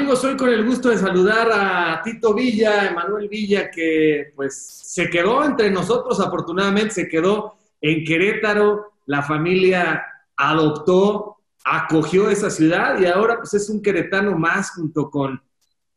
Amigos, hoy con el gusto de saludar a Tito Villa, Emanuel Villa, que pues se quedó entre nosotros, afortunadamente se quedó en Querétaro, la familia adoptó, acogió esa ciudad y ahora pues es un queretano más junto con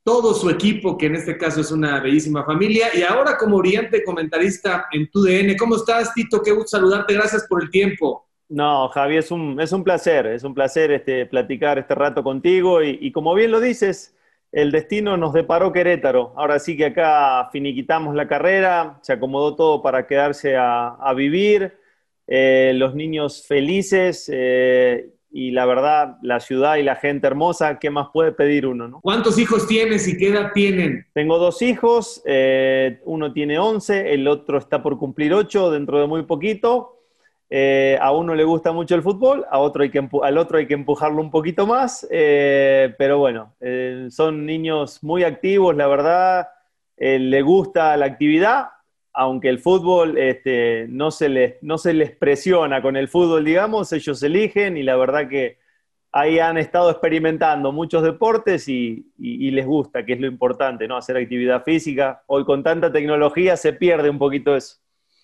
todo su equipo, que en este caso es una bellísima familia. Y ahora como oriente comentarista en TUDN, ¿cómo estás, Tito? Qué gusto saludarte, gracias por el tiempo. No, Javi, es un, es un placer, es un placer este, platicar este rato contigo y, como bien lo dices, el destino nos deparó Querétaro. Ahora sí que acá finiquitamos la carrera, se acomodó todo para quedarse a, vivir, eh, los niños felices eh, y la verdad, la ciudad y la gente hermosa, ¿qué más puede pedir uno? ¿no? ¿Cuántos hijos tienes y qué edad tienen? Tengo dos hijos, eh, uno tiene 11, el otro está por cumplir 8 dentro de muy poquito. Eh, a uno le gusta mucho el fútbol, a otro hay que al otro hay que empujarlo un poquito más, eh, pero bueno, eh, son niños muy activos, la verdad, le gusta la actividad, aunque el fútbol este, no, se les, no se les presiona con el fútbol, digamos, ellos eligen y la verdad que ahí han estado experimentando muchos deportes y, y, les gusta, que es lo importante, ¿no? Hacer actividad física. Hoy con tanta tecnología se pierde un poquito eso.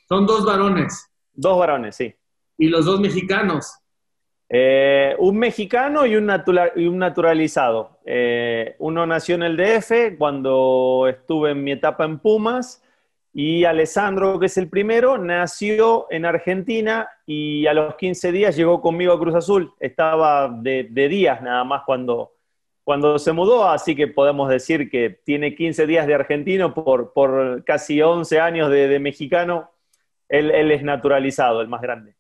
Son dos varones. Dos varones, sí. ¿Y los dos mexicanos? Eh, un mexicano y un, naturalizado. Eh, uno nació en el DF cuando estuve en mi etapa en Pumas y Alessandro, que es el primero, nació en Argentina y a los 15 días llegó conmigo a Cruz Azul. Estaba de, días nada más cuando, cuando se mudó, así que podemos decir que tiene 15 días de argentino por, por casi 11 años de mexicano él, es naturalizado, el más grande.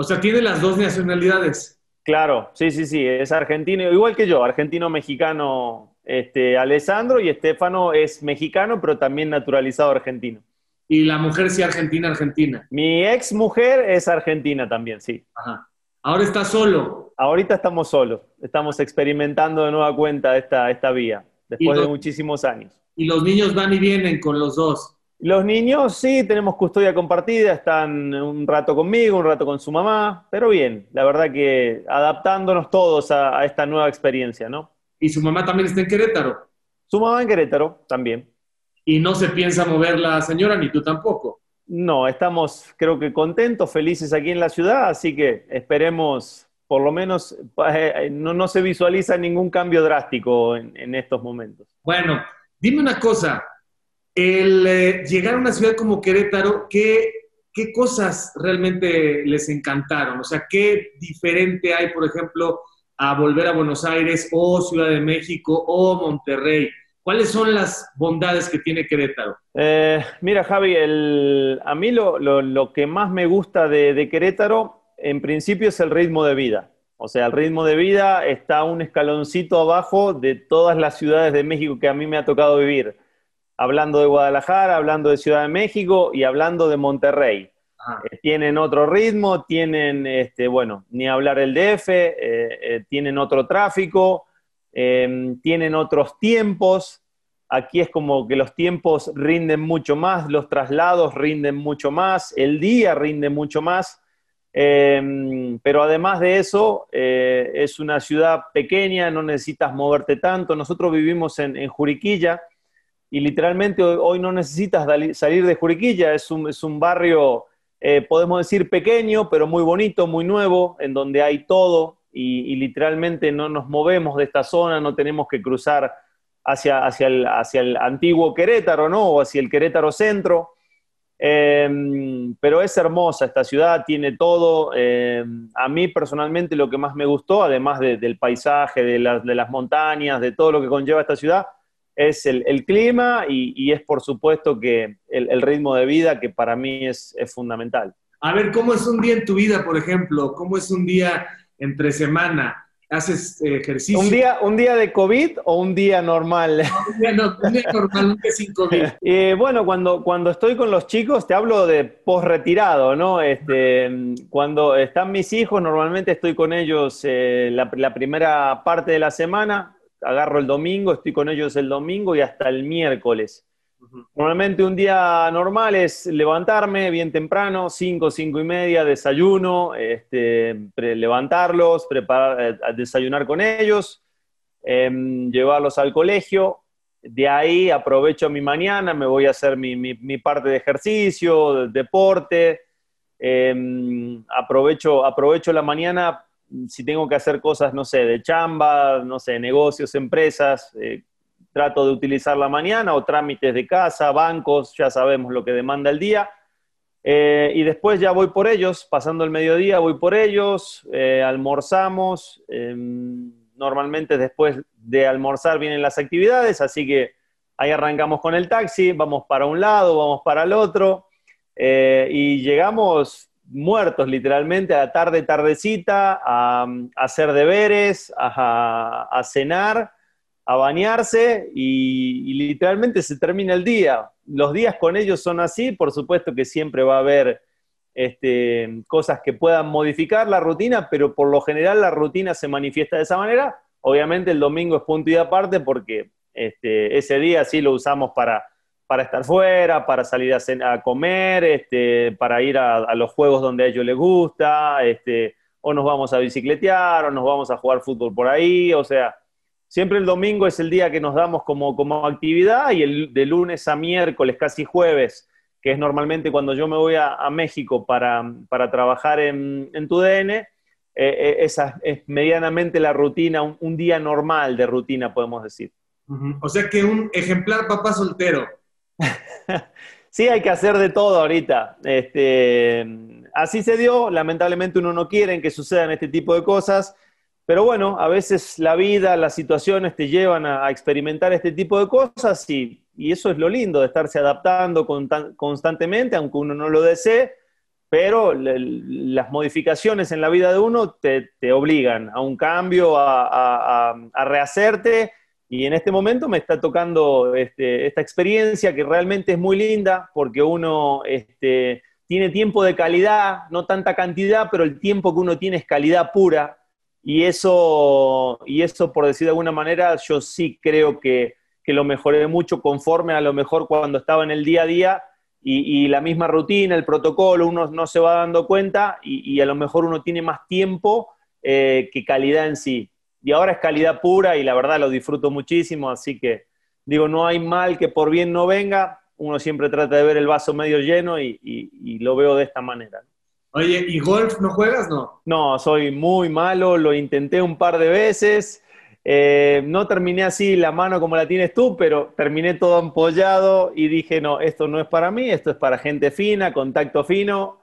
O sea, tiene las dos nacionalidades. Claro, sí, sí, sí, es argentino, igual que yo, argentino-mexicano, este, Alessandro, y Estefano es mexicano, pero también naturalizado argentino. ¿Y la mujer sí argentina-argentina? Mi ex mujer es argentina también, sí. Ajá. ¿Ahora está solo? Ahorita estamos solos, estamos experimentando de nueva cuenta esta, esta vía, después de muchísimos años. ¿Y los niños van y vienen con los dos? Los niños sí, tenemos custodia compartida, están un rato conmigo, un rato con su mamá, pero bien, la verdad que adaptándonos todos a, esta nueva experiencia, ¿no? ¿Y su mamá también está en Querétaro? Su mamá en Querétaro también. ¿Y no se piensa mover la señora, ni tú tampoco? No, estamos creo que contentos, felices aquí en la ciudad, así que esperemos, por lo menos eh, no, se visualiza ningún cambio drástico en, en estos momentos. Bueno, dime una cosa, el eh, llegar a una ciudad como Querétaro, ¿qué, ¿qué cosas realmente les encantaron? O sea, ¿qué diferente hay, por ejemplo, a volver a Buenos Aires o Ciudad de México o Monterrey? ¿Cuáles son las bondades que tiene Querétaro? Eh, mira, Javi, a mí lo, que más me gusta de, Querétaro, en principio, es el ritmo de vida. O sea, el ritmo de vida está un escaloncito abajo de todas las ciudades de México que a mí me ha tocado vivir hablando de Guadalajara, hablando de Ciudad de México y hablando de Monterrey. Eh, tienen otro ritmo, tienen, este, bueno, ni hablar el DF, eh, eh, tienen otro tráfico, em, tienen otros tiempos. Aquí es como que los tiempos rinden mucho más, los traslados rinden mucho más, el día rinde mucho más. Em, pero además de eso, es una ciudad pequeña, no necesitas moverte tanto. Nosotros vivimos en, en Juriquilla, y literalmente hoy, no necesitas salir de Juriquilla, es un, es un barrio, eh, podemos decir pequeño, pero muy bonito, muy nuevo, en donde hay todo y, literalmente no nos movemos de esta zona, no tenemos que cruzar hacia, hacia, el, hacia el antiguo Querétaro, ¿no? O hacia el Querétaro Centro. Em, pero es hermosa esta ciudad, tiene todo. Em, a mí personalmente lo que más me gustó, además del paisaje, de, de las montañas, de todo lo que conlleva esta ciudad, es el, clima y, es por supuesto que el, ritmo de vida que para mí es, fundamental. A ver, ¿cómo es un día en tu vida, por ejemplo? ¿Cómo es un día entre semana? ¿Haces eh, ejercicio? ¿Un día, ¿Un día de COVID o un día normal? un, día normal, un día sin COVID. Eh, bueno, cuando, cuando estoy con los chicos, te hablo de post-retirado, ¿no? Este, cuando están mis hijos, normalmente estoy con ellos eh, la, la primera parte de la semana, agarro el domingo, estoy con ellos el domingo y hasta el miércoles. Normalmente un día normal es levantarme bien temprano, 5, 5 y media, desayuno, este, levantarlos, preparar, eh, desayunar con ellos. em, llevarlos al colegio, de ahí aprovecho mi mañana, me voy a hacer mi, mi, parte de ejercicio, deporte, em, aprovecho, aprovecho la mañana si tengo que hacer cosas, no sé, de chamba, no sé, negocios, empresas, eh, trato de utilizar la mañana o trámites de casa, bancos, ya sabemos lo que demanda el día. Eh, y después ya voy por ellos, pasando el mediodía voy por ellos, eh, almorzamos. Em, normalmente después de almorzar vienen las actividades, así que ahí arrancamos con el taxi, vamos para un lado, vamos para el otro. y llegamos muertos literalmente a la tarde, tardecita, a, hacer deberes, a, cenar, a bañarse y, literalmente se termina el día. Los días con ellos son así, por supuesto que siempre va a haber este, cosas que puedan modificar la rutina, pero por lo general la rutina se manifiesta de esa manera. Obviamente el domingo es punto y aparte porque este, ese día sí lo usamos para para estar fuera, para salir a, comer, este, para ir a, los juegos donde a ellos les gusta, este, o nos vamos a bicicletear, o nos vamos a jugar fútbol por ahí, o sea, siempre el domingo es el día que nos damos como, como actividad y el, de lunes a miércoles, casi jueves, que es normalmente cuando yo me voy a, México para, trabajar en, en TUDN, eh, eh, esa es medianamente la rutina, un, día normal de rutina, podemos decir. O sea que un ejemplar papá soltero. sí, hay que hacer de todo ahorita. Este, así se dio, lamentablemente uno no quiere que sucedan este tipo de cosas, pero bueno, a veces la vida, las situaciones te llevan a, experimentar este tipo de cosas y, eso es lo lindo de estarse adaptando constantemente, aunque uno no lo desee, pero las modificaciones en la vida de uno te, obligan a un cambio, a rehacerte y en este momento me está tocando este, esta experiencia que realmente es muy linda porque uno este, tiene tiempo de calidad, no tanta cantidad, pero el tiempo que uno tiene es calidad pura. Y eso, y eso por decir de alguna manera, yo sí creo que, lo mejoré mucho conforme a lo mejor cuando estaba en el día a día y, la misma rutina, el protocolo, uno no se va dando cuenta y, a lo mejor uno tiene más tiempo eh, que calidad en sí y ahora es calidad pura y la verdad lo disfruto muchísimo, así que digo, no hay mal que por bien no venga, uno siempre trata de ver el vaso medio lleno y, lo veo de esta manera. Oye, ¿y golf no juegas, no? No, soy muy malo, lo intenté un par de veces, eh, no terminé así la mano como la tienes tú, pero terminé todo ampollado y dije, no, esto no es para mí, esto es para gente fina, contacto fino,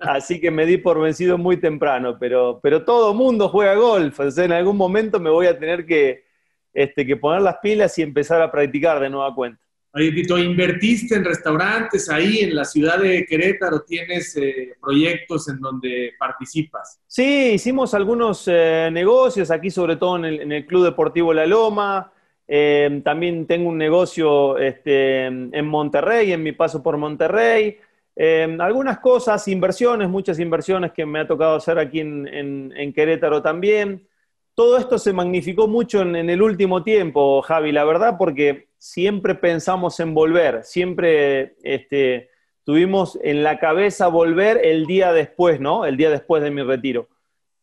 Así que me di por vencido muy temprano, pero, pero todo mundo juega golf. en algún momento me voy a tener que, este, que poner las pilas y empezar a practicar de nueva cuenta. Oye, Tito, ¿invertiste en restaurantes ahí en la ciudad de Querétaro? ¿Tienes eh, proyectos en donde participas? Sí, hicimos algunos eh, negocios aquí, sobre todo en el, Club Deportivo La Loma. Eh, también tengo un negocio este, en Monterrey, en mi paso por Monterrey. Em, algunas cosas, inversiones, muchas inversiones que me ha tocado hacer aquí en, Querétaro también. Todo esto se magnificó mucho en, el último tiempo, Javi, la verdad, porque siempre pensamos en volver, siempre este, tuvimos en la cabeza volver el día después, ¿no? El día después de mi retiro.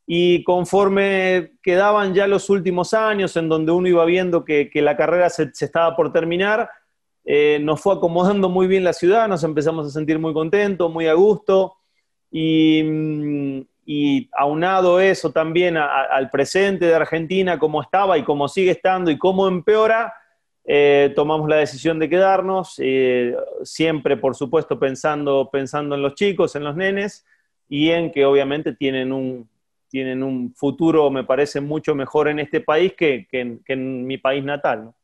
Y conforme quedaban ya los últimos años en donde uno iba viendo que, la carrera se estaba por terminar, eh, nos fue acomodando muy bien la ciudad, nos empezamos a sentir muy contentos, muy a gusto, y, mm, aunado eso también al presente de Argentina, cómo estaba y cómo sigue estando y cómo empeora, eh, tomamos la decisión de quedarnos, eh, siempre, por supuesto, pensando, pensando en los chicos, en los nenes, y en que obviamente tienen un, tienen un futuro, me parece, mucho mejor en este país que, en mi país natal.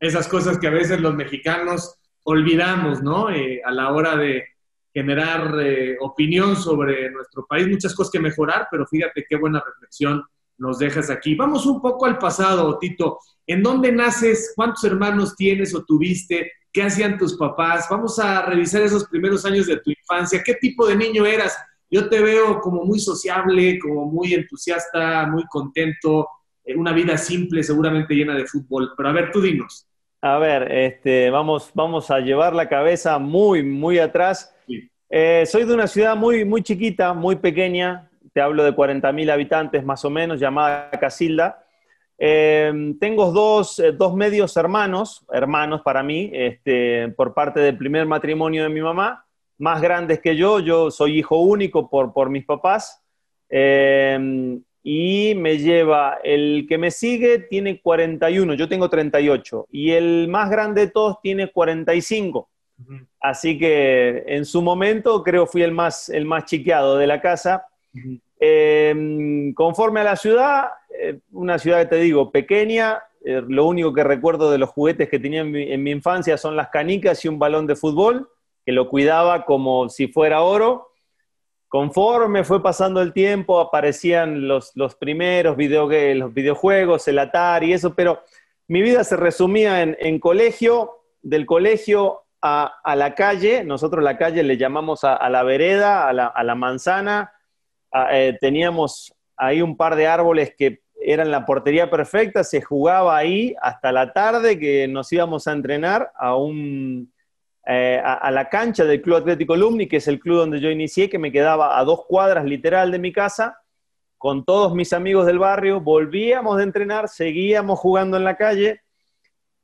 Esas cosas que a veces los mexicanos olvidamos, ¿no? Eh, a la hora de generar eh, opinión sobre nuestro país, muchas cosas que mejorar, pero fíjate qué buena reflexión nos dejas aquí. Vamos un poco al pasado, Tito. ¿En dónde naces? ¿Cuántos hermanos tienes o tuviste? ¿Qué hacían tus papás? Vamos a revisar esos primeros años de tu infancia. ¿Qué tipo de niño eras? Yo te veo como muy sociable, como muy entusiasta, muy contento, una vida simple, seguramente llena de fútbol. Pero a ver, tú dinos. A ver, este, vamos, vamos a llevar la cabeza muy, muy atrás. Eh, soy de una ciudad muy, muy chiquita, muy pequeña, te hablo de 40.000 habitantes más o menos, llamada Casilda. Em, tengo dos, eh, dos, medios hermanos, hermanos para mí, este, por parte del primer matrimonio de mi mamá, más grandes que yo, yo soy hijo único por, por mis papás, y me lleva, el que me sigue tiene 41, yo tengo 38, y el más grande de todos tiene 45. Así que en su momento creo fui el más, el más chiqueado de la casa. Em, conforme a la ciudad, eh, una ciudad que te digo, pequeña, eh, lo único que recuerdo de los juguetes que tenía en mi, infancia son las canicas y un balón de fútbol, que lo cuidaba como si fuera oro. Conforme fue pasando el tiempo, aparecían los, los primeros video, los videojuegos, el Atari y eso, pero mi vida se resumía en, colegio, del colegio a, la calle, nosotros la calle le llamamos a, la vereda, a la, a la manzana, eh, teníamos ahí un par de árboles que eran la portería perfecta, se jugaba ahí hasta la tarde que nos íbamos a entrenar a, un, eh, a, la cancha del Club Atlético Lumni, que es el club donde yo inicié, que me quedaba a dos cuadras literal de mi casa, con todos mis amigos del barrio, volvíamos de entrenar, seguíamos jugando en la calle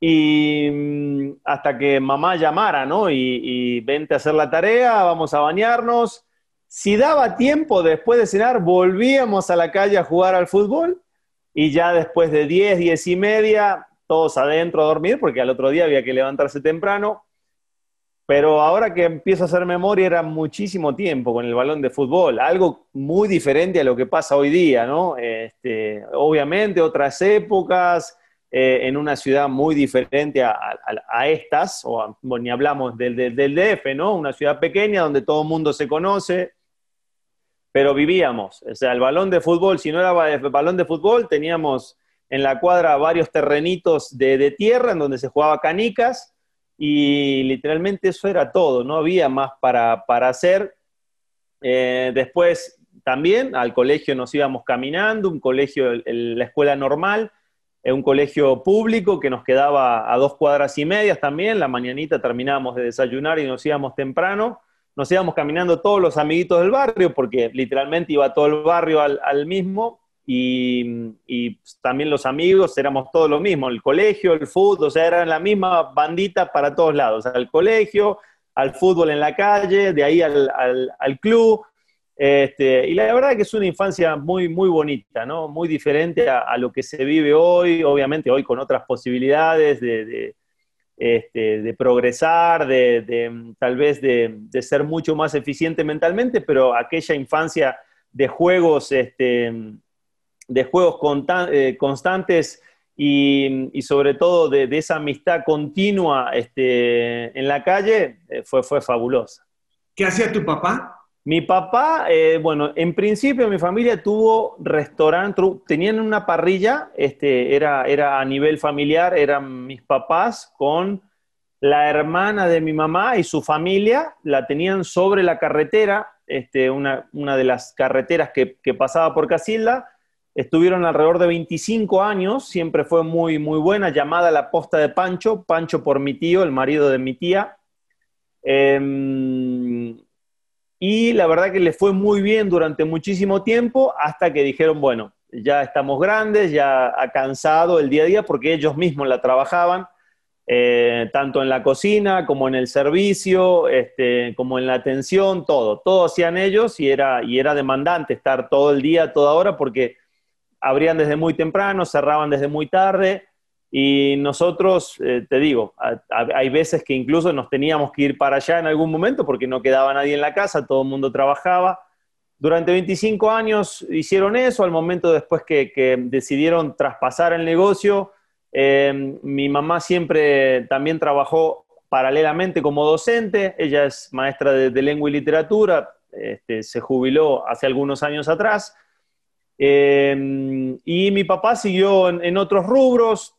y mm, hasta que mamá llamara, ¿no? Y, y vente a hacer la tarea, vamos a bañarnos. Si daba tiempo después de cenar, volvíamos a la calle a jugar al fútbol y ya después de 10, 10 y media, todos adentro a dormir, porque al otro día había que levantarse temprano. Pero ahora que empiezo a hacer memoria, era muchísimo tiempo con el balón de fútbol, algo muy diferente a lo que pasa hoy día, ¿no? Este, obviamente, otras épocas, eh, en una ciudad muy diferente a, estas, o ni hablamos del, del, del, DF, ¿no? Una ciudad pequeña donde todo el mundo se conoce, pero vivíamos. O sea, el balón de fútbol, si no era balón de fútbol, teníamos en la cuadra varios terrenitos de, tierra en donde se jugaba canicas y literalmente eso era todo, no había más para, hacer. Eh, después también al colegio nos íbamos caminando, un colegio, la escuela normal, eh, un colegio público que nos quedaba a dos cuadras y medias también, la mañanita terminábamos de desayunar y nos íbamos temprano nos íbamos caminando todos los amiguitos del barrio, porque literalmente iba todo el barrio al, mismo, y, también los amigos éramos todos lo mismo, el colegio, el fútbol, o sea, eran la misma bandita para todos lados, al colegio, al fútbol en la calle, de ahí al, club. Este, y la verdad que es una infancia muy, muy bonita, ¿no? Muy diferente a, lo que se vive hoy, obviamente hoy con otras posibilidades de este, de progresar, de, tal vez de, ser mucho más eficiente mentalmente, pero aquella infancia de juegos, este, de juegos eh, constantes y, sobre todo de, esa amistad continua este, en la calle, eh, fue, fue fabulosa. ¿Qué hacía tu papá? Mi papá, eh, bueno, en principio mi familia tuvo restaurante, tenían una parrilla, este, era, era a nivel familiar, eran mis papás con la hermana de mi mamá y su familia, la tenían sobre la carretera, este, una, de las carreteras que, pasaba por Casilda, estuvieron alrededor de 25 años, siempre fue muy, muy buena, llamada la posta de Pancho, Pancho por mi tío, el marido de mi tía. Em, y la verdad que le fue muy bien durante muchísimo tiempo hasta que dijeron, bueno, ya estamos grandes, ya ha cansado el día a día porque ellos mismos la trabajaban, eh, tanto en la cocina como en el servicio, este, como en la atención, todo, todo hacían ellos y era, y era demandante estar todo el día, toda hora, porque abrían desde muy temprano, cerraban desde muy tarde y nosotros, eh, te digo, hay veces que incluso nos teníamos que ir para allá en algún momento porque no quedaba nadie en la casa, todo el mundo trabajaba. Durante 25 años hicieron eso, al momento después que, decidieron traspasar el negocio, eh, mi mamá siempre también trabajó paralelamente como docente, ella es maestra de, lengua y literatura, este, se jubiló hace algunos años atrás, eh, y mi papá siguió en otros rubros,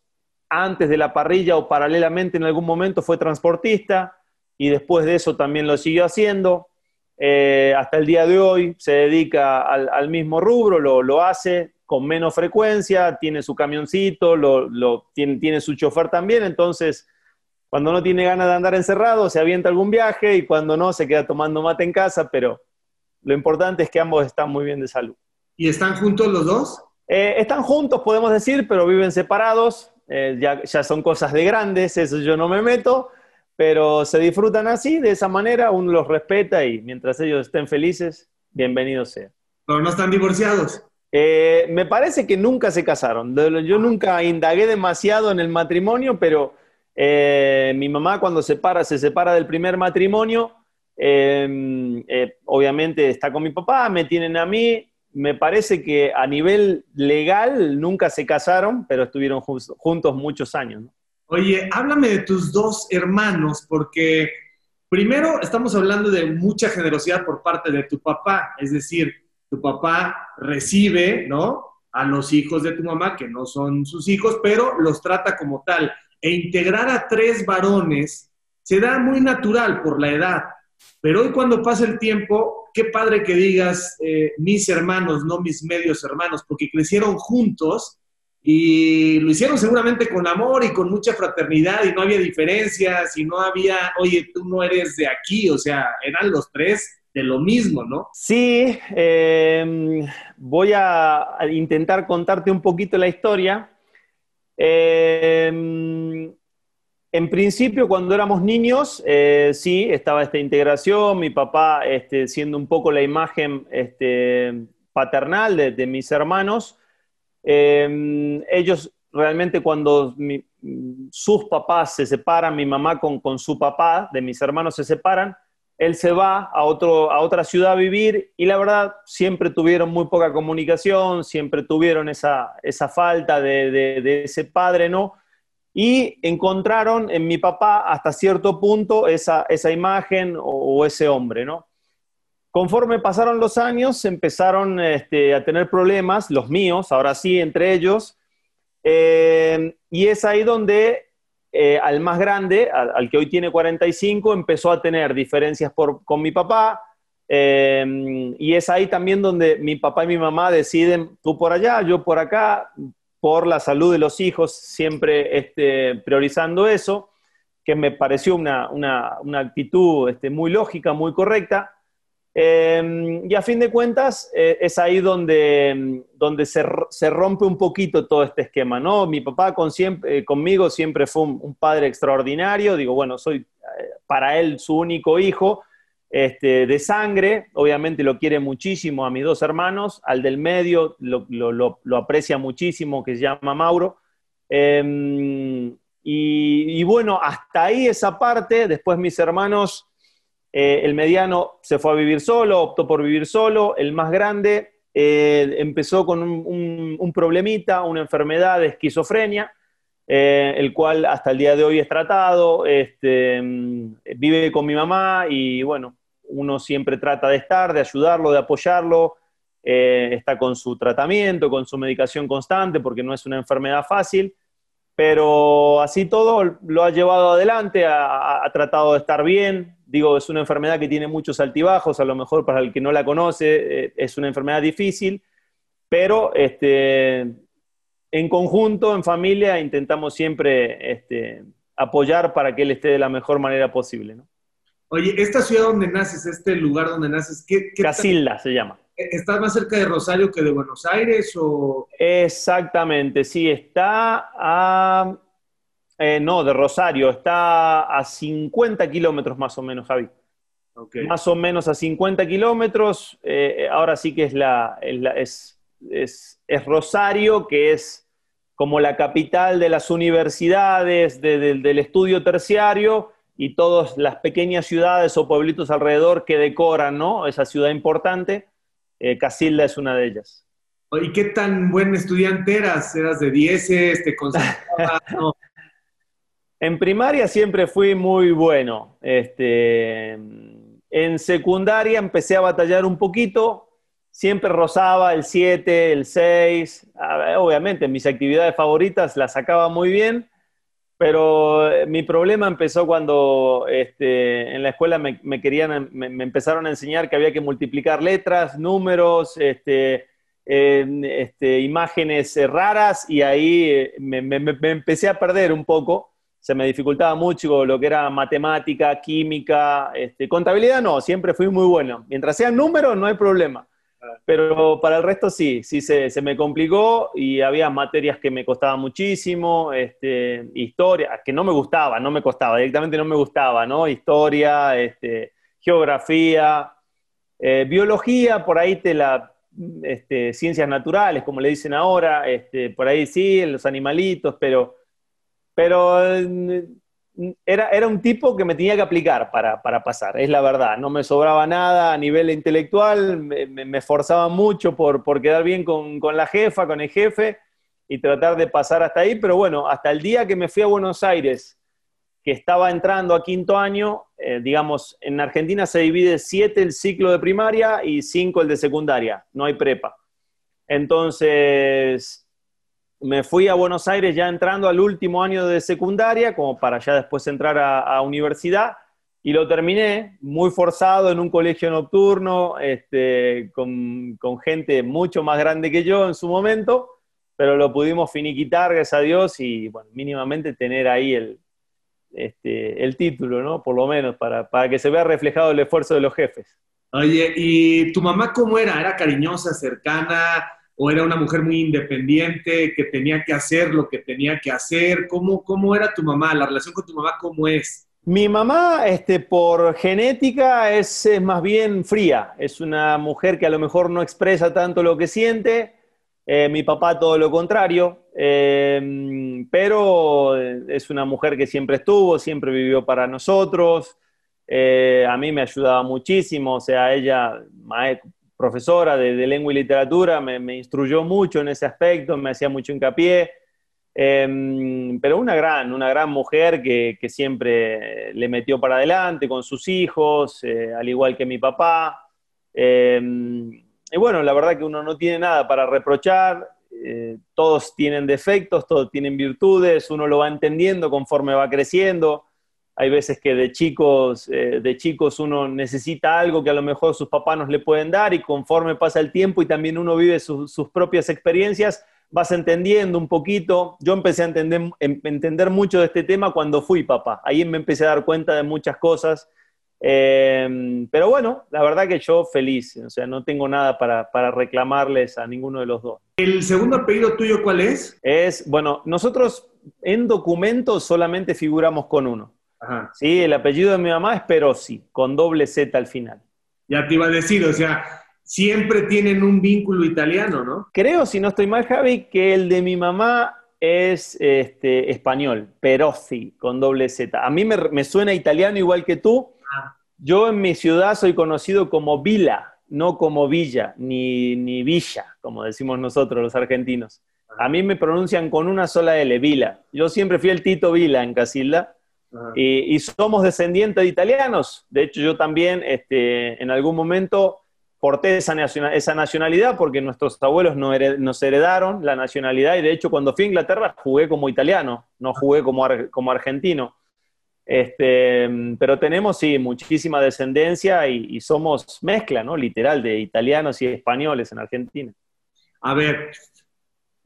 antes de la parrilla o paralelamente en algún momento fue transportista y después de eso también lo siguió haciendo. Eh, hasta el día de hoy se dedica al, mismo rubro, lo, hace con menos frecuencia, tiene su camioncito, lo, tiene, tiene, su chofer también, entonces cuando no tiene ganas de andar encerrado se avienta algún viaje y cuando no se queda tomando mate en casa, pero lo importante es que ambos están muy bien de salud. ¿Y están juntos los dos? Eh, están juntos, podemos decir, pero viven separados. Eh, ya, ya son cosas de grandes, eso yo no me meto, pero se disfrutan así, de esa manera, uno los respeta y mientras ellos estén felices, bienvenidos sea. Pero no están divorciados. Eh, me parece que nunca se casaron. Yo nunca indagué demasiado en el matrimonio, pero mi mamá cuando se, para, se separa del primer matrimonio, obviamente está con mi papá, me tienen a mí, me parece que a nivel legal nunca se casaron, pero estuvieron juntos muchos años. Oye, háblame de tus dos hermanos, porque primero estamos hablando de mucha generosidad por parte de tu papá, es decir, tu papá recibe, ¿no? A los hijos de tu mamá, que no son sus hijos, pero los trata como tal. E integrar a tres varones se da muy natural por la edad. Pero hoy cuando pasa el tiempo, qué padre que digas eh, mis hermanos, no mis medios hermanos, porque crecieron juntos y lo hicieron seguramente con amor y con mucha fraternidad y no había diferencias y no había, oye, tú no eres de aquí, o sea, eran los tres de lo mismo, ¿no? Sí, em, voy a intentar contarte un poquito la historia. Eh, en principio, cuando éramos niños, eh, sí, estaba esta integración, mi papá este, siendo un poco la imagen este, paternal de, mis hermanos. Em, ellos realmente cuando sus papás se separan, mi mamá con, su papá, de mis hermanos se separan, él se va a, otro, a otra ciudad a vivir y la verdad siempre tuvieron muy poca comunicación, siempre tuvieron esa, falta de ese padre, ¿no? Y encontraron en mi papá hasta cierto punto esa, imagen o, ese hombre, ¿no? Conforme pasaron los años, empezaron este, a tener problemas, los míos, ahora sí, entre ellos, eh, y es ahí donde eh, al más grande, al, que hoy tiene 45, empezó a tener diferencias con mi papá, eh, y es ahí también donde mi papá y mi mamá deciden, tú por allá, yo por acá, por la salud de los hijos, siempre este, priorizando eso, que me pareció una, actitud este, muy lógica, muy correcta. Em, y a fin de cuentas, eh, es ahí donde, donde se, rompe un poquito todo este esquema, ¿no? Mi papá con siempre, eh, conmigo siempre fue un, padre extraordinario, digo, bueno, soy eh, para él su único hijo, este, de sangre, obviamente lo quiere muchísimo a mis dos hermanos, al del medio lo, aprecia muchísimo, que se llama Mauro. Em, y, bueno, hasta ahí esa parte, después mis hermanos, eh, el mediano se fue a vivir solo, optó por vivir solo, el más grande eh, empezó con un, problemita, una enfermedad de esquizofrenia, eh, el cual hasta el día de hoy es tratado, este, vive con mi mamá y bueno, uno siempre trata de estar, de ayudarlo, de apoyarlo, eh, está con su tratamiento, con su medicación constante, porque no es una enfermedad fácil, pero así todo lo ha llevado adelante, ha, tratado de estar bien. Digo, es una enfermedad que tiene muchos altibajos, a lo mejor para el que no la conoce eh, es una enfermedad difícil, pero este, en conjunto, en familia, intentamos siempre este, apoyar para que él esté de la mejor manera posible. ¿no? Oye, esta ciudad donde naces, este lugar donde naces, ¿qué, Casilda se llama. ¿Estás más cerca de Rosario que de Buenos Aires o...? Exactamente, sí, está a... Eh, no, de Rosario, está a 50 kilómetros más o menos, Javi. Más o menos a 50 kilómetros. Eh, ahora sí que es, la, es, es, es, Rosario, que es como la capital de las universidades, del estudio terciario, y todas las pequeñas ciudades o pueblitos alrededor que decoran ¿no? esa ciudad importante. Eh, Casilda es una de ellas. ¿Y qué tan buen estudiante eras? ¿Eras de 10? ¿Te En primaria siempre fui muy bueno. Este, en secundaria empecé a batallar un poquito. Siempre rozaba el 7, el 6. Obviamente, mis actividades favoritas las sacaba muy bien pero eh, mi problema empezó cuando este, en la escuela me, querían, me, empezaron a enseñar que había que multiplicar letras, números, este, este, imágenes eh, raras y ahí eh, me, empecé a perder un poco. Se me dificultaba mucho lo que era matemática, química, este, contabilidad no, siempre fui muy bueno. Mientras sean números no hay problema. Pero para el resto sí, sí se, se, me complicó y había materias que me costaban muchísimo, este, historia, que no me gustaba, no me costaba, directamente no me gustaba, ¿no? Historia, este, geografía, eh, biología, por ahí te la, este, ciencias naturales, como le dicen ahora, este, por ahí sí, los animalitos, pero, pero era, era un tipo que me tenía que aplicar para, para, pasar, es la verdad. No me sobraba nada a nivel intelectual, me, me esforzaba mucho por, por quedar bien con, con, la jefa, con el jefe y tratar de pasar hasta ahí. Pero bueno, hasta el día que me fui a Buenos Aires, que estaba entrando a quinto año, eh, digamos, en Argentina se divide siete el ciclo de primaria y cinco el de secundaria, no hay prepa. Entonces, me fui a Buenos Aires ya entrando al último año de secundaria, como para ya después entrar a, universidad, y lo terminé muy forzado en un colegio nocturno, este, con, gente mucho más grande que yo en su momento, pero lo pudimos finiquitar, gracias a Dios, y mínimamente tener ahí el, este, el título, ¿no? Por lo menos, para, para que se vea reflejado el esfuerzo de los jefes. Oye, ¿y tu mamá cómo era? ¿Era cariñosa, cercana? O era una mujer muy independiente que tenía que hacer lo que tenía que hacer? ¿Cómo, cómo era tu mamá? ¿La relación con tu mamá cómo es? Mi mamá, este, por genética, es, más bien fría. Es una mujer que a lo mejor no expresa tanto lo que siente. Eh, mi papá todo lo contrario. Eh, pero es una mujer que siempre estuvo, siempre vivió para nosotros. Eh, a mí me ayudaba muchísimo. O sea, ella, profesora de, lengua y literatura, me, instruyó mucho en ese aspecto, me hacía mucho hincapié, em, pero una gran, una gran mujer que, siempre le metió para adelante con sus hijos, eh, al igual que mi papá. Em, y bueno, la verdad que uno no tiene nada para reprochar, eh, todos tienen defectos, todos tienen virtudes, uno lo va entendiendo conforme va creciendo hay veces que de chicos, eh, de chicos uno necesita algo que a lo mejor sus papás nos le pueden dar y conforme pasa el tiempo y también uno vive sus propias experiencias, vas entendiendo un poquito. Yo empecé a entender, em, entender mucho de este tema cuando fui papá. Ahí me empecé a dar cuenta de muchas cosas. Em, pero bueno, la verdad que yo feliz, o sea, no tengo nada para, para reclamarles a ninguno de los dos. ¿El segundo apellido tuyo cuál es? Es, bueno, nosotros en documentos solamente figuramos con uno. Sí, el apellido de mi mamá es Perosi, con doble Z al final. Ya te iba a decir, o sea, siempre tienen un vínculo italiano, ¿no? Creo, si no estoy mal, Javi, que el de mi mamá es este, español, Perosi, con doble Z. A mí me, suena italiano igual que tú. Ah. Yo en mi ciudad soy conocido como Vila, no como Villa, ni, ni Villa, como decimos nosotros los argentinos. A mí me pronuncian con una sola L, Vila. Yo siempre fui el Tito Vila en Casilda y, somos descendientes de italianos. De hecho, yo también este, en algún momento porté esa, esa nacionalidad porque nuestros abuelos no nos heredaron la nacionalidad y de hecho cuando fui a Inglaterra jugué como italiano, no jugué como, como argentino. Este, pero tenemos, sí, muchísima descendencia y, y, somos mezcla, ¿no? Literal, de italianos y españoles en Argentina. A ver,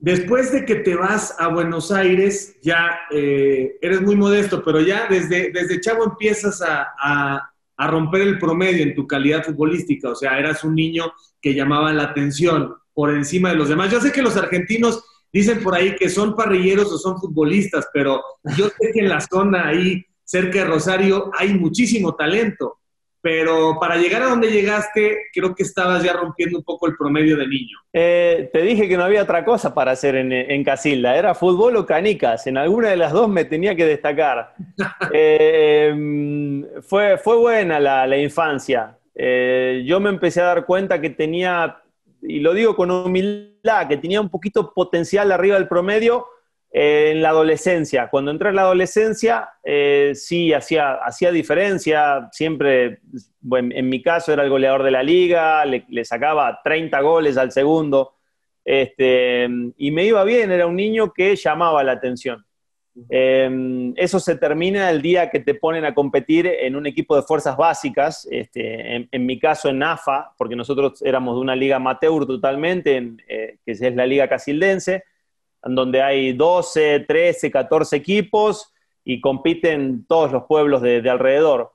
Después de que te vas a Buenos Aires, ya eh, eres muy modesto, pero ya desde, desde chavo empiezas a, romper el promedio en tu calidad futbolística. O sea, eras un niño que llamaba la atención por encima de los demás. Yo sé que los argentinos dicen por ahí que son parrilleros o son futbolistas, pero yo sé que en la zona ahí, cerca de Rosario, hay muchísimo talento pero para llegar a donde llegaste, creo que estabas ya rompiendo un poco el promedio de niño. Eh, te dije que no había otra cosa para hacer en, Casilda, era fútbol o canicas, en alguna de las dos me tenía que destacar. Eh, fue, fue buena la, infancia, eh, yo me empecé a dar cuenta que tenía, y lo digo con humildad, que tenía un poquito potencial arriba del promedio, en la adolescencia, cuando entré en la adolescencia, eh, sí hacía, hacía diferencia, siempre, en mi caso era el goleador de la liga, le, sacaba 30 goles al segundo, este, y me iba bien, era un niño que llamaba la atención. Em, eso se termina el día que te ponen a competir en un equipo de fuerzas básicas, este, en, mi caso en AFA, porque nosotros éramos de una liga amateur totalmente, eh, que es la liga casildense, en donde hay 12, 13, 14 equipos y compiten todos los pueblos de, alrededor.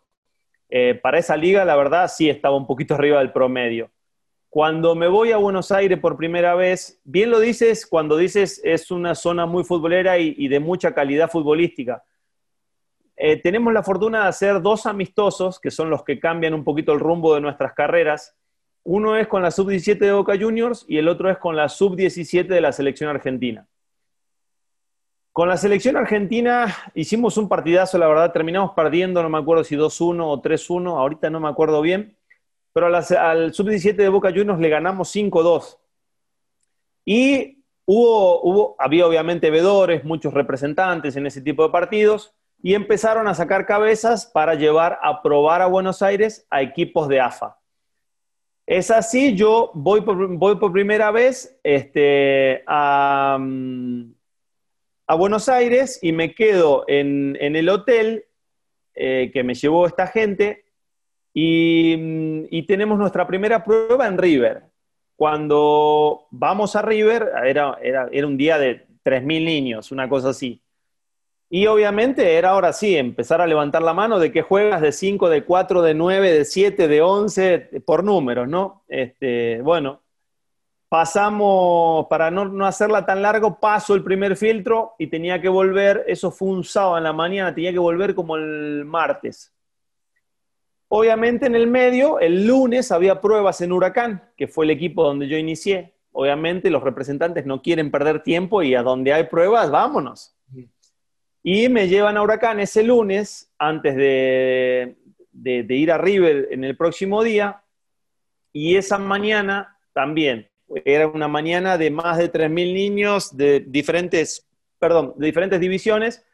Eh, para esa liga, la verdad, sí estaba un poquito arriba del promedio. Cuando me voy a Buenos Aires por primera vez, bien lo dices cuando dices es una zona muy futbolera y, de mucha calidad futbolística. Eh, tenemos la fortuna de hacer dos amistosos, que son los que cambian un poquito el rumbo de nuestras carreras. Uno es con la sub-17 de Boca Juniors y el otro es con la sub-17 de la selección argentina. Con la selección argentina hicimos un partidazo, la verdad, terminamos perdiendo, no me acuerdo si 2-1 o 3-1, ahorita no me acuerdo bien, pero al sub-17 de Boca Juniors le ganamos 5-2. Y hubo, hubo, había obviamente vedores, muchos representantes en ese tipo de partidos, y empezaron a sacar cabezas para llevar a probar a Buenos Aires a equipos de AFA. Es así, yo voy por, voy por primera vez este, a, a, Buenos Aires y me quedo en, en el hotel eh, que me llevó esta gente Mm, y, tenemos nuestra primera prueba en River. Cuando vamos a River, era, era, era un día de 3.000 niños, una cosa así. Y obviamente era ahora sí, empezar a levantar la mano de que juegas de 5, de 4, de 9, de 7, de 11, por números, ¿no? Este, bueno, pasamos, para no, no, hacerla tan largo, paso el primer filtro y tenía que volver, eso fue un sábado en la mañana, tenía que volver como el martes. Obviamente en el medio, el lunes había pruebas en Huracán, que fue el equipo donde yo inicié. Obviamente los representantes no quieren perder tiempo y a donde hay pruebas, vámonos. Y me llevan a Huracán ese lunes, antes de, ir a River en el próximo día. Y esa mañana también, era una mañana de más de 3.000 niños de diferentes, perdón, de diferentes divisiones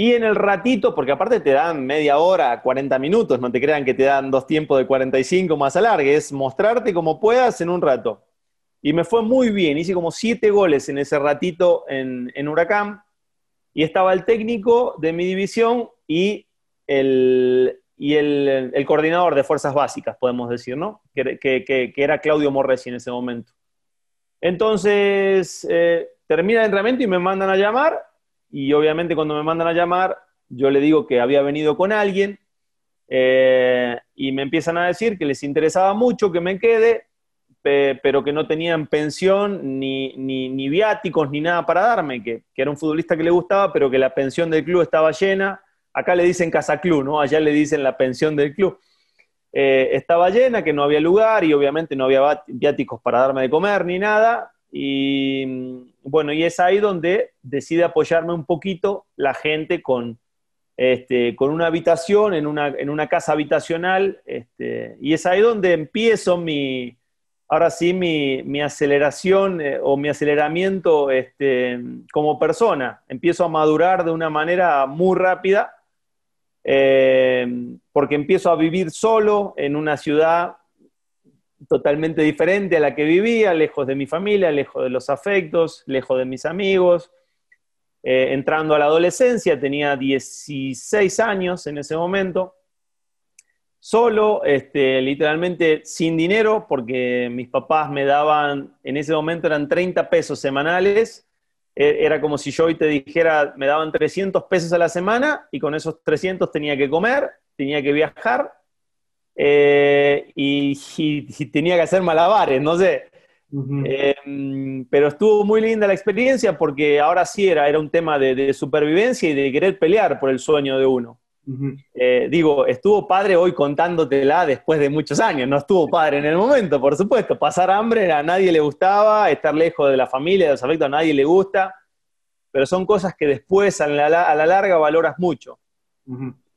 y en el ratito, porque aparte te dan media hora, 40 minutos, no te crean que te dan dos tiempos de 45 más alargue, es mostrarte como puedas en un rato. Y me fue muy bien, hice como siete goles en ese ratito en, Huracán, y estaba el técnico de mi división y el, y el, coordinador de fuerzas básicas, podemos decir, ¿no? Que, era Claudio Morresi en ese momento. Entonces, eh, termina el entrenamiento y me mandan a llamar y obviamente cuando me mandan a llamar, yo le digo que había venido con alguien eh, y me empiezan a decir que les interesaba mucho que me quede, pero que no tenían pensión ni, ni, viáticos ni nada para darme, que, era un futbolista que le gustaba, pero que la pensión del club estaba llena. Acá le dicen casa club, ¿no? Allá le dicen la pensión del club. Eh, estaba llena, que no había lugar y obviamente no había viáticos para darme de comer ni nada. Y bueno, y es ahí donde decide apoyarme un poquito la gente con, este, con una habitación, en una, en una casa habitacional, este, y es ahí donde empiezo mi, ahora sí, mi, aceleración eh, o mi aceleramiento este, como persona. Empiezo a madurar de una manera muy rápida, eh, porque empiezo a vivir solo en una ciudad totalmente diferente a la que vivía, lejos de mi familia, lejos de los afectos, lejos de mis amigos. Eh, entrando a la adolescencia, tenía 16 años en ese momento, solo, este, literalmente sin dinero, porque mis papás me daban, en ese momento eran 30 pesos semanales, era como si yo hoy te dijera, me daban 300 pesos a la semana y con esos 300 tenía que comer, tenía que viajar eh, y, tenía que hacer malabares, no sé. Em, pero estuvo muy linda la experiencia porque ahora sí era, era un tema de, supervivencia y de querer pelear por el sueño de uno. Eh, digo, estuvo padre hoy contándotela después de muchos años, no estuvo padre en el momento, por supuesto. Pasar hambre a nadie le gustaba, estar lejos de la familia, de los afectos a nadie le gusta, pero son cosas que después a la, larga valoras mucho.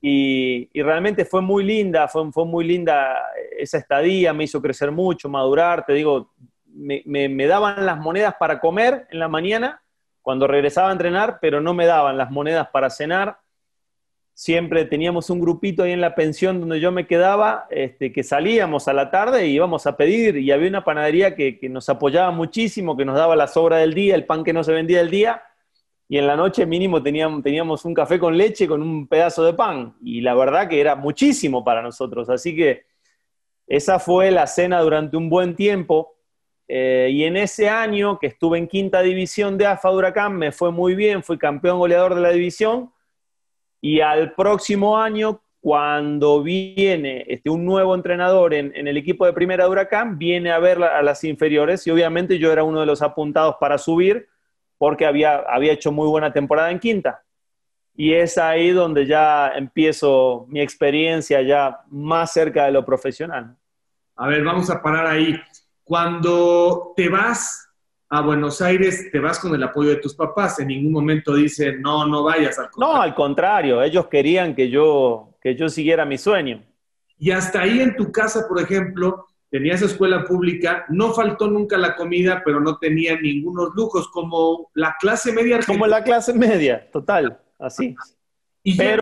Y, realmente fue muy linda, fue, fue, muy linda esa estadía, me hizo crecer mucho, madurar, te digo, me, me, daban las monedas para comer en la mañana cuando regresaba a entrenar, pero no me daban las monedas para cenar. Siempre teníamos un grupito ahí en la pensión donde yo me quedaba, este, que salíamos a la tarde y íbamos a pedir, y había una panadería que, nos apoyaba muchísimo, que nos daba la sobra del día, el pan que no se vendía del día, y en la noche mínimo teníamos, teníamos un café con leche con un pedazo de pan. Y la verdad que era muchísimo para nosotros. Así que esa fue la cena durante un buen tiempo. Eh, y en ese año que estuve en quinta división de AFA Huracán, me fue muy bien, fui campeón goleador de la división. Y al próximo año cuando viene este, un nuevo entrenador en, el equipo de primera de Huracán, viene a ver a las inferiores y obviamente yo era uno de los apuntados para subir porque había, había hecho muy buena temporada en quinta. Y es ahí donde ya empiezo mi experiencia ya más cerca de lo profesional. A ver, vamos a parar ahí. Cuando te vas a Buenos Aires, te vas con el apoyo de tus papás. En ningún momento dicen, no, no vayas al contrario. No, al contrario, ellos querían que yo, que yo siguiera mi sueño. Y hasta ahí en tu casa, por ejemplo, tenías escuela pública, no faltó nunca la comida, pero no tenía ningunos lujos, como la clase media Como la clase media, total, así. pero,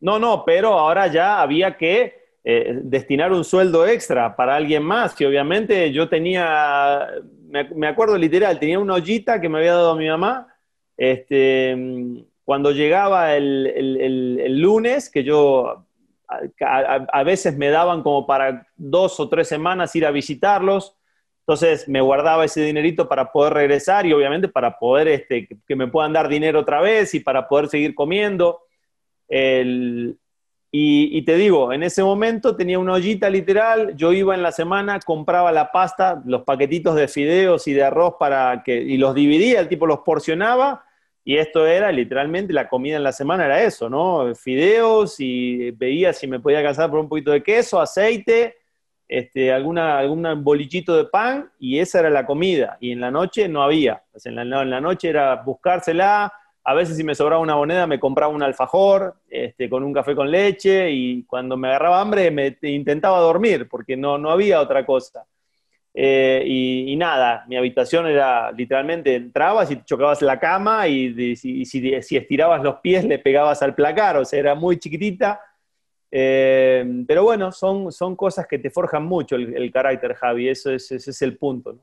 no, no, pero ahora ya había que eh, destinar un sueldo extra para alguien más. Y obviamente yo tenía, me, acuerdo literal, tenía una ollita que me había dado mi mamá. Este, cuando llegaba el, lunes, que yo a, veces me daban como para dos o tres semanas ir a visitarlos. Entonces me guardaba ese dinerito para poder regresar y obviamente para poder este, que me puedan dar dinero otra vez y para poder seguir comiendo. El, y, te digo, en ese momento tenía una ollita literal, yo iba en la semana, compraba la pasta, los paquetitos de fideos y de arroz para que, y los dividía, el tipo los porcionaba, y esto era literalmente la comida en la semana, era eso, ¿no? Fideos y veía si me podía alcanzar por un poquito de queso, aceite, este, alguna, algún bolichito de pan, y esa era la comida, y en la noche no había, en la, en la noche era buscársela, a veces si me sobraba una moneda me compraba un alfajor este, con un café con leche y cuando me agarraba hambre me intentaba dormir porque no, no había otra cosa. Eh, y, nada, mi habitación era literalmente, entrabas y chocabas la cama y, si, si, estirabas los pies le pegabas al placar, o sea, era muy chiquitita. Eh, pero bueno, son, son cosas que te forjan mucho el, carácter, Javi, eso es, ese es el punto.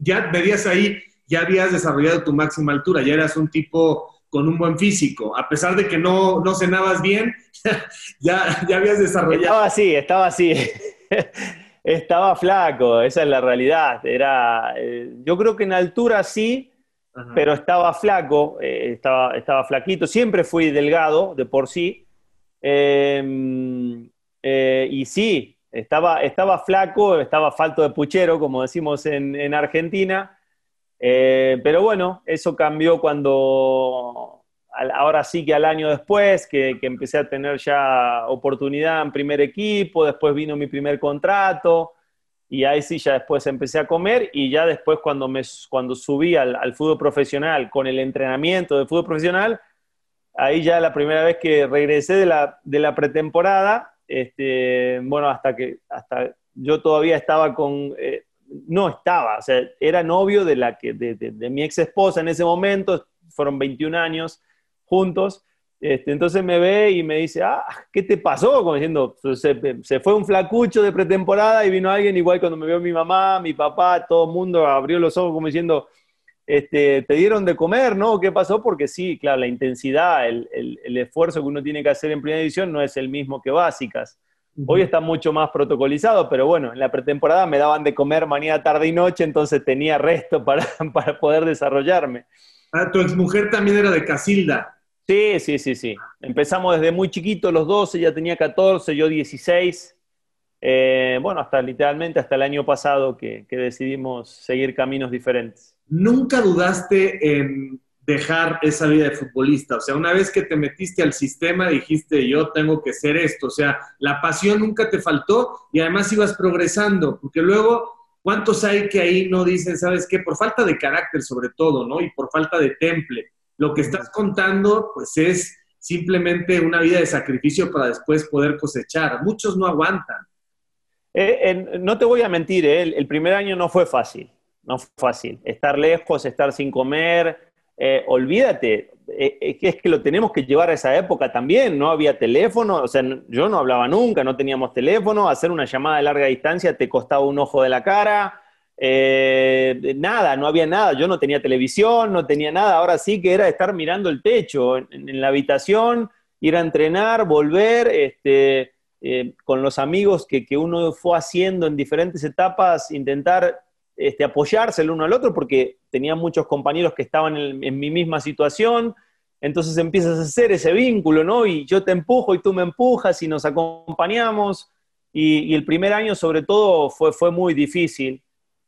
Ya verías ahí ya habías desarrollado tu máxima altura, ya eras un tipo con un buen físico, a pesar de que no, no cenabas bien, ya, ya habías desarrollado. Estaba así, estaba así. estaba flaco, esa es la realidad. Era, eh, yo creo que en altura sí, pero estaba flaco, eh, estaba, estaba flaquito. Siempre fui delgado de por sí. Em, eh, y sí, estaba, estaba flaco, estaba falto de puchero, como decimos en, en Argentina. Eh, pero bueno, eso cambió cuando, ahora sí que al año después, que, empecé a tener ya oportunidad en primer equipo, después vino mi primer contrato y ahí sí ya después empecé a comer y ya después cuando, me, cuando subí al, fútbol profesional con el entrenamiento de fútbol profesional, ahí ya la primera vez que regresé de la, de la pretemporada, este, bueno, hasta que hasta yo todavía estaba con... Eh, no estaba, o sea, era novio de, la que, de, mi ex esposa en ese momento, fueron 21 años juntos, este, entonces me ve y me dice, ah, ¿qué te pasó? Como diciendo, pues, se, fue un flacucho de pretemporada y vino alguien igual cuando me vio mi mamá, mi papá, todo el mundo abrió los ojos como diciendo, este, te dieron de comer, ¿no? ¿Qué pasó? Porque sí, claro, la intensidad, el, el esfuerzo que uno tiene que hacer en primera división no es el mismo que básicas. Hoy está mucho más protocolizado, pero bueno, en la pretemporada me daban de comer mañana, tarde y noche, entonces tenía resto para, para poder desarrollarme. Ah, tu exmujer también era de Casilda. Sí, sí, sí, sí. Empezamos desde muy chiquito, los 12, ya tenía 14, yo 16. Eh, bueno, hasta literalmente hasta el año pasado que, que decidimos seguir caminos diferentes. ¿Nunca dudaste en dejar esa vida de futbolista. O sea, una vez que te metiste al sistema, dijiste, yo tengo que ser esto. O sea, la pasión nunca te faltó y además ibas progresando, porque luego, ¿cuántos hay que ahí no dicen, sabes qué? Por falta de carácter sobre todo, ¿no? Y por falta de temple. Lo que estás contando, pues es simplemente una vida de sacrificio para después poder cosechar. Muchos no aguantan. Eh, no te voy a mentir, eh, el primer año no fue fácil, no fue fácil. Estar lejos, estar sin comer, eh, olvídate, eh, es que lo tenemos que llevar a esa época también, no había teléfono, o sea, yo no hablaba nunca, no teníamos teléfono, hacer una llamada de larga distancia te costaba un ojo de la cara, eh, nada, no había nada, yo no tenía televisión, no tenía nada, ahora sí que era estar mirando el techo en, la habitación, ir a entrenar, volver, este, con los amigos que, que uno fue haciendo en diferentes etapas, intentar este, apoyarse el uno al otro porque tenía muchos compañeros que estaban en, mi misma situación entonces empiezas a hacer ese vínculo, ¿no? Y yo te empujo y tú me empujas y nos acompañamos. Y, el primer año sobre todo fue, fue muy difícil.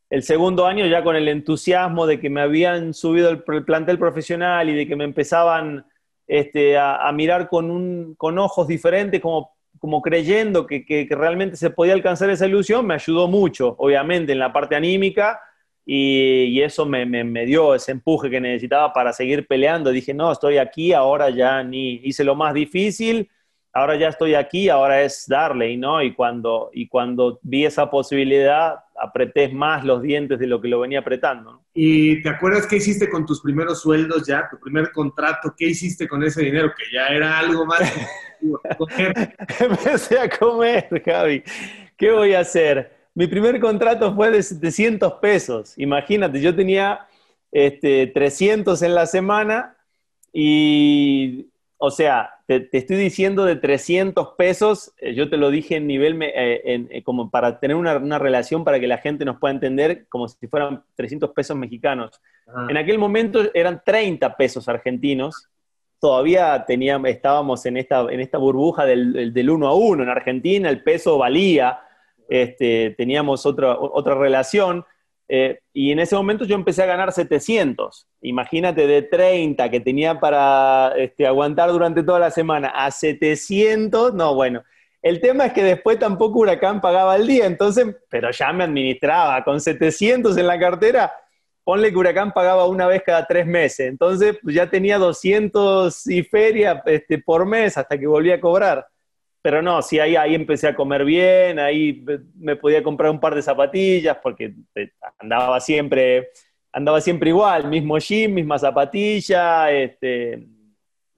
El segundo año ya con el entusiasmo de que me habían subido el, plantel profesional y de que me empezaban este, a, mirar con, un, con ojos diferentes, como, como creyendo que, que realmente se podía alcanzar esa ilusión, me ayudó mucho, obviamente, en la parte anímica y, eso me, me, dio ese empuje que necesitaba para seguir peleando. Dije, no, estoy aquí, ahora ya ni hice lo más difícil, ahora ya estoy aquí, ahora es darle, y no, y cuando, y cuando vi esa posibilidad, apreté más los dientes de lo que lo venía apretando. ¿Y te acuerdas qué hiciste con tus primeros sueldos ya, tu primer contrato? ¿Qué hiciste con ese dinero? Que ya era algo más. Empecé a comer, Javi. ¿Qué voy a hacer? mi primer contrato fue de 700 pesos. Imagínate, yo tenía este, 300 en la semana y, o sea, te, estoy diciendo de 300 pesos, eh, yo te lo dije en nivel, eh, eh, como para tener una, relación para que la gente nos pueda entender como si fueran 300 pesos mexicanos. En aquel momento eran 30 pesos argentinos. Todavía teníamos, estábamos en esta, en esta burbuja del, del uno a uno. En Argentina el peso valía este, teníamos otra, otra relación. Eh, y en ese momento yo empecé a ganar 700. Imagínate de 30 que tenía para este, aguantar durante toda la semana a 700. No, bueno. El tema es que después tampoco Huracán pagaba el día, entonces, pero ya me administraba con 700 en la cartera. Ponle que Huracán pagaba una vez cada tres meses, entonces pues, ya tenía 200 y feria este, por mes hasta que volví a cobrar. Pero no, sí, ahí, ahí empecé a comer bien, ahí me podía comprar un par de zapatillas porque eh, andaba siempre, andaba siempre igual, mismo jean, misma zapatilla, este,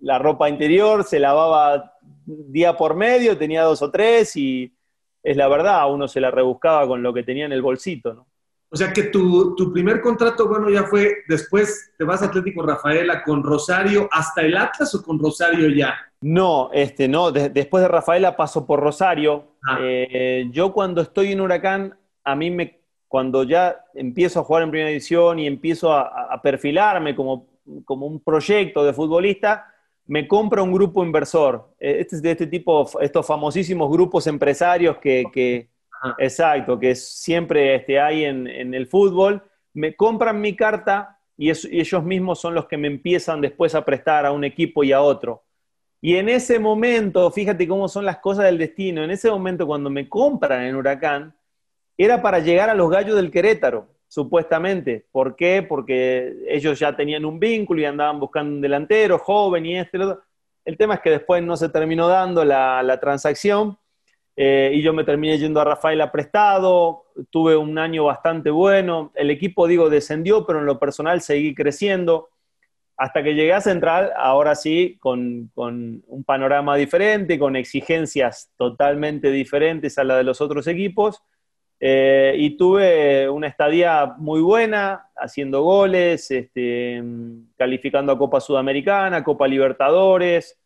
la ropa interior se lavaba día por medio, tenía dos o tres y es la verdad, uno se la rebuscaba con lo que tenía en el bolsito, ¿no? O sea que tu, tu, primer contrato, bueno, ya fue después, te vas a Atlético Rafaela con Rosario, ¿hasta el Atlas o con Rosario ya? No, este, no, después de Rafaela paso por Rosario. Ah. Eh, yo cuando estoy en Huracán, a mí me, cuando ya empiezo a jugar en primera edición y empiezo a, perfilarme como, como, un proyecto de futbolista, me compra un grupo inversor. Eh, este es de este tipo, estos famosísimos grupos empresarios que, que Exacto, que siempre este, hay en, el fútbol. Me compran mi carta y, ellos mismos son los que me empiezan después a prestar a un equipo y a otro. Y en ese momento, fíjate cómo son las cosas del destino, en ese momento cuando me compran en Huracán, era para llegar a los gallos del Querétaro, supuestamente. ¿Por qué? Porque ellos ya tenían un vínculo y andaban buscando un delantero joven y este. El tema es que después no se terminó dando la, la transacción eh, y yo me terminé yendo a Rafaela prestado, tuve un año bastante bueno, el equipo, digo, descendió, pero en lo personal seguí creciendo, hasta que llegué a Central, ahora sí, con, con un panorama diferente, con exigencias totalmente diferentes a la de los otros equipos, eh, y tuve una estadía muy buena, haciendo goles, este, calificando a Copa Sudamericana, Copa Libertadores,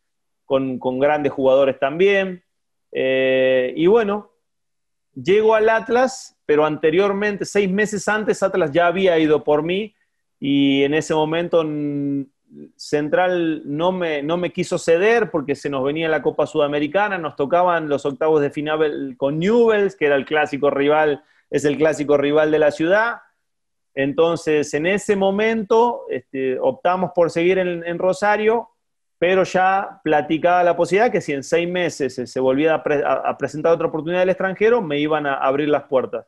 con, con grandes jugadores también. Eh, y bueno, llego al Atlas, pero anteriormente, seis meses antes, Atlas ya había ido por mí y en ese momento Central no me, no me quiso ceder porque se nos venía la Copa Sudamericana, nos tocaban los octavos de final con Newells, que era el clásico rival, es el clásico rival de la ciudad. Entonces, en ese momento este, optamos por seguir en Rosario pero ya platicaba la posibilidad que si en seis meses se volvía a, presentar otra oportunidad del extranjero, me iban a abrir las puertas.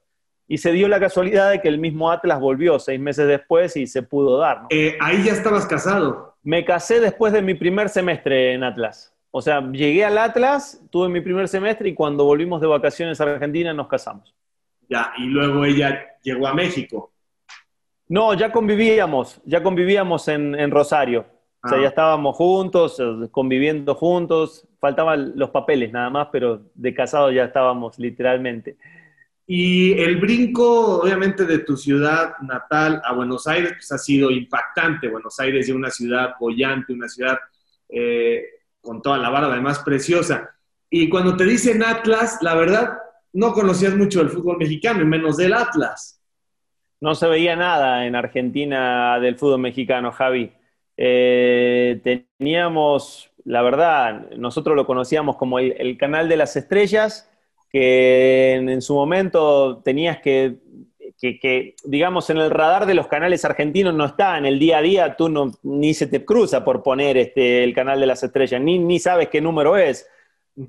Y se dio la casualidad de que el mismo Atlas volvió seis meses después y se pudo dar. Eh, ahí ya estabas casado. Me casé después de mi primer semestre en Atlas. O sea, llegué al Atlas, tuve mi primer semestre y cuando volvimos de vacaciones a Argentina nos casamos. Ya, y luego ella llegó a México. No, ya convivíamos, ya convivíamos en Rosario. O sea, ya ah. estábamos juntos, eh, conviviendo juntos, faltaban los papeles nada más, pero de casado ya estábamos literalmente. Y el brinco, obviamente, de tu ciudad natal a Buenos Aires, pues ha sido impactante. Buenos Aires es una ciudad bollante, una ciudad eh, con toda la vara, además preciosa. Y cuando te dicen Atlas, la verdad, no conocías mucho del fútbol mexicano, y menos del Atlas. No se veía nada en Argentina del fútbol mexicano, Javi. Eh, teníamos, la verdad, nosotros lo conocíamos como el, canal de las estrellas, que en, su momento tenías que, que, digamos, en el radar de los canales argentinos no está, en el día a día tú no, ni se te cruza por poner este, el canal de las estrellas, ni, ni sabes qué número es.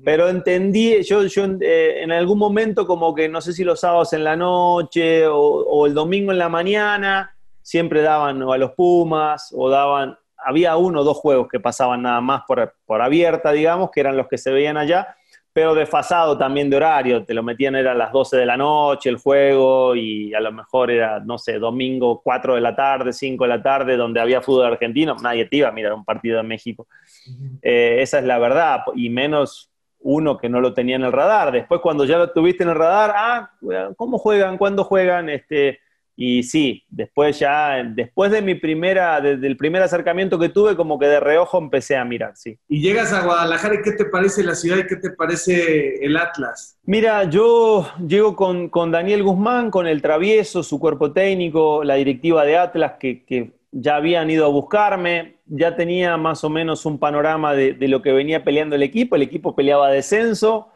Pero entendí, yo, yo eh, en algún momento como que no sé si los sábados en la noche o, el domingo en la mañana, siempre daban a los Pumas o daban, había uno o dos juegos que pasaban nada más por, por abierta, digamos, que eran los que se veían allá, pero desfasado también de horario, te lo metían era a las 12 de la noche el juego y a lo mejor era, no sé, domingo 4 de la tarde, 5 de la tarde, donde había fútbol argentino, nadie te iba a mirar un partido de México. Eh, esa es la verdad, y menos uno que no lo tenía en el radar. Después, cuando ya lo tuviste en el radar, ah, ¿cómo juegan? ¿Cuándo juegan? Este, y sí, después ya, después de mi primera, desde el primer acercamiento que tuve, como que de reojo empecé a mirar, sí. Y llegas a Guadalajara y ¿qué te parece la ciudad y qué te parece el Atlas? Mira, yo llego con, con Daniel Guzmán, con el Travieso, su cuerpo técnico, la directiva de Atlas, que, que ya habían ido a buscarme, ya tenía más o menos un panorama de, lo que venía peleando el equipo, el equipo peleaba descenso,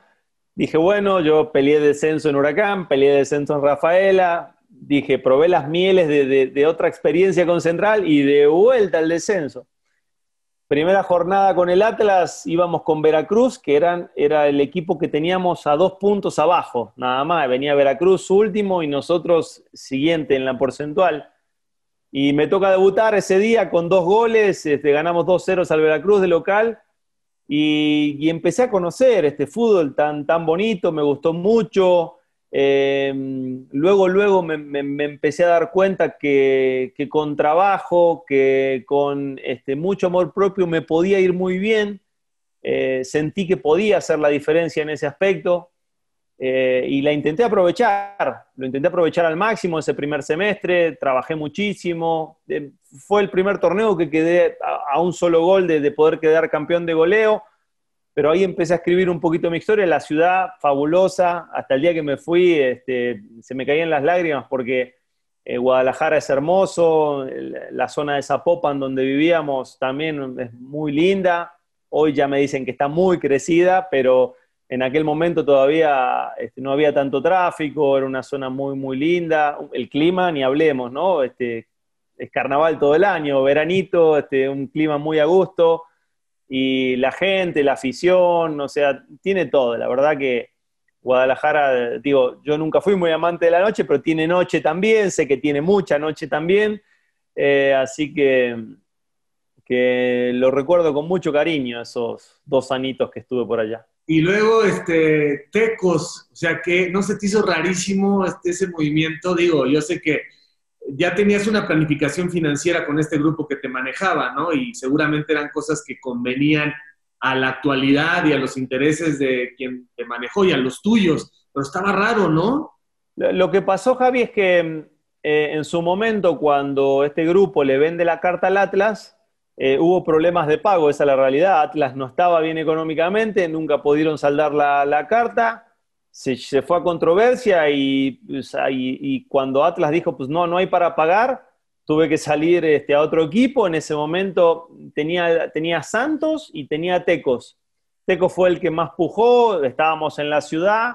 dije, bueno, yo peleé descenso en Huracán, peleé descenso en Rafaela, dije, probé las mieles de, otra experiencia con Central y de vuelta al descenso. Primera jornada con el Atlas, íbamos con Veracruz, que era el equipo que teníamos a dos puntos abajo, nada más. Venía Veracruz último y nosotros siguiente en la porcentual. Y me toca debutar ese día con dos goles, este, ganamos 2-0 al Veracruz de local y, empecé a conocer este fútbol tan, tan bonito, me gustó mucho. Em, luego, luego me, empecé a dar cuenta que, con trabajo, que con este, mucho amor propio me podía ir muy bien. Eh, sentí que podía hacer la diferencia en ese aspecto. Eh, y la intenté aprovechar, lo intenté aprovechar al máximo ese primer semestre, trabajé muchísimo, eh, fue el primer torneo que quedé a, un solo gol de, poder quedar campeón de goleo, pero ahí empecé a escribir un poquito mi historia, la ciudad fabulosa, hasta el día que me fui este, se me caían las lágrimas porque eh, Guadalajara es hermoso, la zona de Zapopan donde vivíamos también es muy linda, hoy ya me dicen que está muy crecida, pero en aquel momento todavía este, no había tanto tráfico, era una zona muy, muy linda. El clima, ni hablemos, ¿no? Este, es carnaval todo el año, veranito, este, un clima muy a gusto. Y la gente, la afición, o sea, tiene todo. La verdad que Guadalajara, digo, yo nunca fui muy amante de la noche, pero tiene noche también, sé que tiene mucha noche también. Eh, así que, que lo recuerdo con mucho cariño esos dos anitos que estuve por allá. Y luego, este, Tecos, o sea, que no se te hizo rarísimo este, ese movimiento. Digo, yo sé que ya tenías una planificación financiera con este grupo que te manejaba, ¿no? Y seguramente eran cosas que convenían a la actualidad y a los intereses de quien te manejó y a los tuyos. Pero estaba raro, ¿no? Lo que pasó, Javi, es que eh, en su momento, cuando este grupo le vende la carta al Atlas, eh, hubo problemas de pago, esa es la realidad. Atlas no estaba bien económicamente, nunca pudieron saldar la, carta, se, fue a controversia pues, y, cuando Atlas dijo, pues no, no hay para pagar, tuve que salir este, a otro equipo. En ese momento tenía, tenía Santos y tenía Tecos. Tecos fue el que más pujó, estábamos en la ciudad.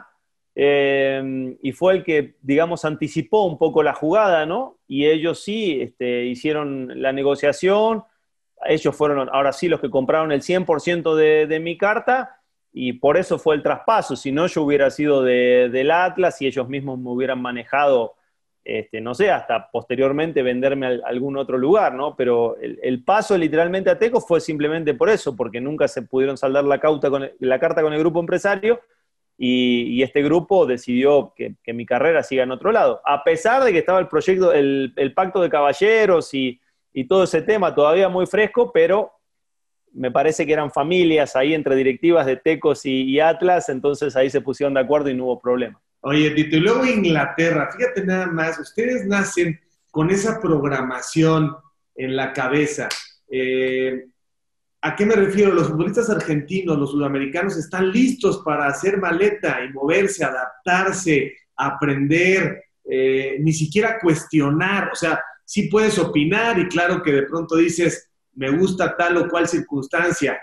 Eh, y fue el que, digamos, anticipó un poco la jugada, ¿no? Y ellos sí este, hicieron la negociación, ellos fueron ahora sí los que compraron el 100% de, de, mi carta y por eso fue el traspaso. Si no, yo hubiera sido de, del Atlas y ellos mismos me hubieran manejado, este, no sé, hasta posteriormente venderme a algún otro lugar, ¿no? Pero el, paso literalmente a Teco fue simplemente por eso, porque nunca se pudieron saldar la, cauta con la carta con el grupo empresario y, este grupo decidió que, mi carrera siga en otro lado. A pesar de que estaba el proyecto, el, el pacto de caballeros y y todo ese tema todavía muy fresco, pero me parece que eran familias ahí entre directivas de Tecos y, Atlas, entonces ahí se pusieron de acuerdo y no hubo problema. Oye, Tito, y luego Inglaterra, fíjate nada más, ustedes nacen con esa programación en la cabeza. Eh, ¿A qué me refiero? Los futbolistas argentinos, los sudamericanos están listos para hacer maleta y moverse, adaptarse, aprender, eh, ni siquiera cuestionar. O sea, sí puedes opinar y claro que de pronto dices, me gusta tal o cual circunstancia.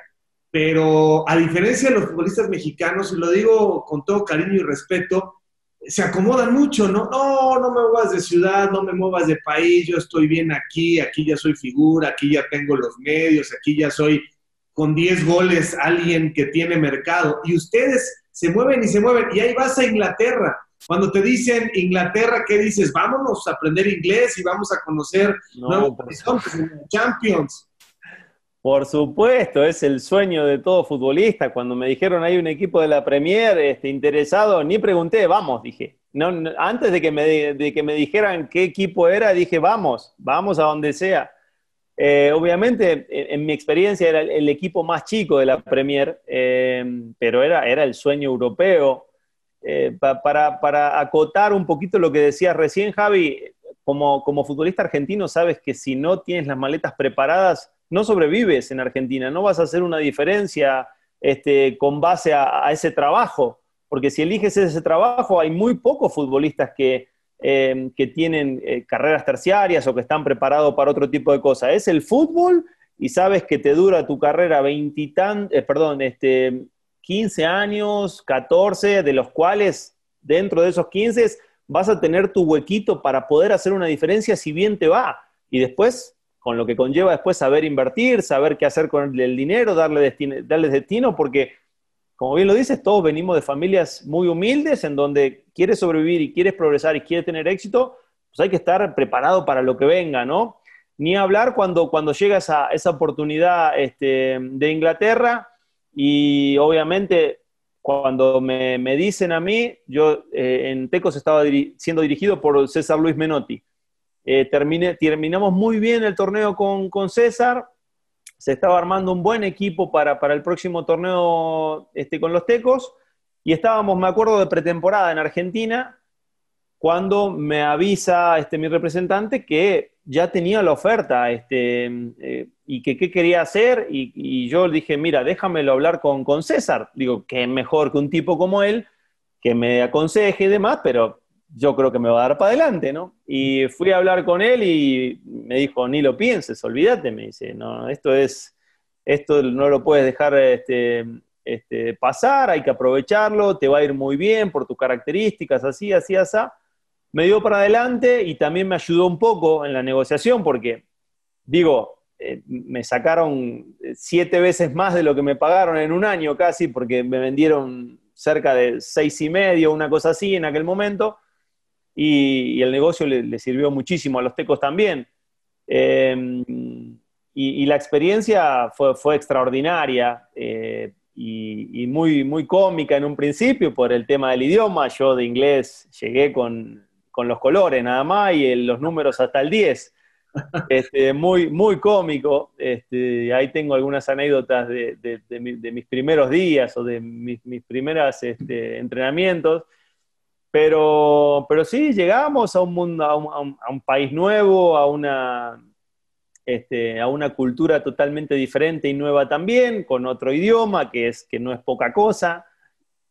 Pero a diferencia de los futbolistas mexicanos, y lo digo con todo cariño y respeto, se acomodan mucho, ¿no? No, no me muevas de ciudad, no me muevas de país, yo estoy bien aquí, aquí ya soy figura, aquí ya tengo los medios, aquí ya soy con 10 goles alguien que tiene mercado. Y ustedes se mueven y se mueven, y ahí vas a Inglaterra. Cuando te dicen Inglaterra, ¿qué dices? Vámonos a aprender inglés y vamos a conocer nuevos horizontes en Champions. Por supuesto, es el sueño de todo futbolista. Cuando me dijeron hay un equipo de la Premier este, interesado, ni pregunté, vamos, dije. No, antes de que, me, de que me dijeran qué equipo era, dije, vamos, vamos a donde sea. Eh, obviamente, en, mi experiencia era el, equipo más chico de la Premier, eh, pero era, era el sueño europeo. Eh, para, para, acotar un poquito lo que decías recién, Javi, como, como futbolista argentino, sabes que si no tienes las maletas preparadas, no sobrevives en Argentina, no vas a hacer una diferencia este, con base a, ese trabajo, porque si eliges ese trabajo, hay muy pocos futbolistas que, eh, que tienen eh, carreras terciarias o que están preparados para otro tipo de cosas. Es el fútbol y sabes que te dura tu carrera veintitan, eh, perdón, este, 15 años, 14, de los cuales dentro de esos 15 vas a tener tu huequito para poder hacer una diferencia si bien te va. Y después con lo que conlleva después saber invertir, saber qué hacer con el dinero, darle destino, darle destino, porque, como bien lo dices, todos venimos de familias muy humildes en donde quieres sobrevivir y quieres progresar y quieres tener éxito, pues hay que estar preparado para lo que venga, ¿no? Ni hablar cuando, cuando llega esa, esa oportunidad este, de Inglaterra y obviamente cuando me, dicen a mí, yo eh, en Tecos estaba siendo dirigido por César Luis Menotti. Eh, terminamos muy bien el torneo con, César, se estaba armando un buen equipo para, el próximo torneo este, con los Tecos. Y estábamos, me acuerdo, de pretemporada en Argentina cuando me avisa este, mi representante que ya tenía la oferta este, eh, y que qué quería hacer. Y, y, yo dije, mira, déjamelo hablar con, con César. Digo, que mejor que un tipo como él que me aconseje y demás, pero yo creo que me va a dar para adelante, ¿no? Y fui a hablar con él y me dijo, ni lo pienses, olvídate, me dice, no, esto es, esto no lo puedes dejar este, este, pasar, hay que aprovecharlo, te va a ir muy bien por tus características, así, así, así. Me dio para adelante y también me ayudó un poco en la negociación porque, digo, eh, me sacaron siete veces más de lo que me pagaron en un año casi porque me vendieron cerca de seis y medio, una cosa así en aquel momento y, el negocio le, sirvió muchísimo a los tecos también. Em, y, la experiencia fue, fue extraordinaria eh, y, muy, muy cómica en un principio por el tema del idioma. Yo de inglés llegué con, con los colores nada más y los números hasta el 10. Este, muy, muy cómico. Este, ahí tengo algunas anécdotas de, de, mis primeros días o de mis, mis primeros este, entrenamientos. Pero, pero sí, llegamos a un mundo, a un, país nuevo, a una, este, a una cultura totalmente diferente y nueva también, con otro idioma, que, es, que no es poca cosa.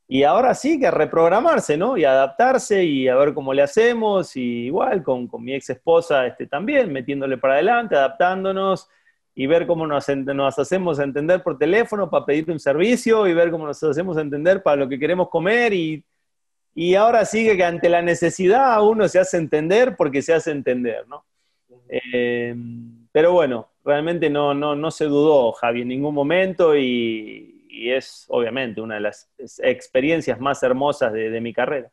Y ahora sí que reprogramarse, ¿no? Y adaptarse y a ver cómo le hacemos. Y igual con, con mi ex esposa este, también, metiéndole para adelante, adaptándonos y ver cómo nos, nos hacemos entender por teléfono para pedir un servicio y ver cómo nos hacemos entender para lo que queremos comer y y ahora sigue que ante la necesidad uno se hace entender porque se hace entender, ¿no? Eh, pero bueno, realmente no, no, no se dudó Javi en ningún momento y, es obviamente una de las experiencias más hermosas de, mi carrera.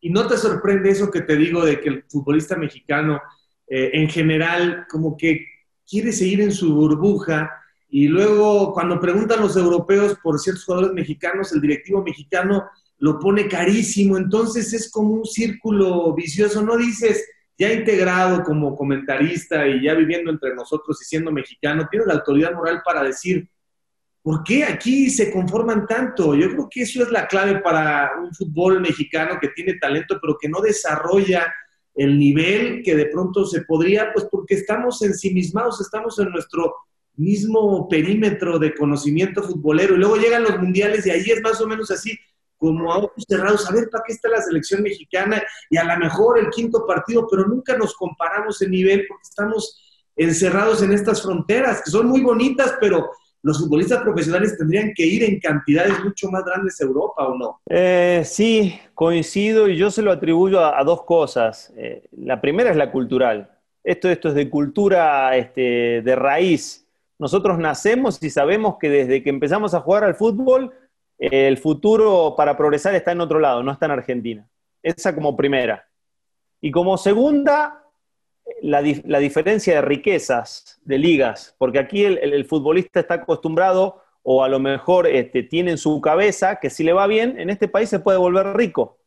¿Y no te sorprende eso que te digo de que el futbolista mexicano eh, en general como que quiere seguir en su burbuja y luego cuando preguntan los europeos por ciertos jugadores mexicanos, el directivo mexicano lo pone carísimo, entonces es como un círculo vicioso, no dices, ya integrado como comentarista y ya viviendo entre nosotros y siendo mexicano, tienes la autoridad moral para decir, ¿por qué aquí se conforman tanto? Yo creo que eso es la clave para un fútbol mexicano que tiene talento, pero que no desarrolla el nivel que de pronto se podría, pues porque estamos ensimismados, estamos en nuestro mismo perímetro de conocimiento futbolero. Y luego llegan los mundiales y ahí es más o menos así como a ojos cerrados, a ver para qué está la selección mexicana y a lo mejor el quinto partido, pero nunca nos comparamos en nivel porque estamos encerrados en estas fronteras, que son muy bonitas, pero los futbolistas profesionales tendrían que ir en cantidades mucho más grandes a Europa, ¿o no? Eh, sí, coincido y yo se lo atribuyo a, dos cosas. Eh, la primera es la cultural. Esto, esto es de cultura este, de raíz. Nosotros nacemos y sabemos que desde que empezamos a jugar al fútbol, el futuro para progresar está en otro lado, no está en Argentina. Esa como primera. Y como segunda, la, diferencia de riquezas, de ligas, porque aquí el, futbolista está acostumbrado o a lo mejor este, tiene en su cabeza que si le va bien, en este país se puede volver rico.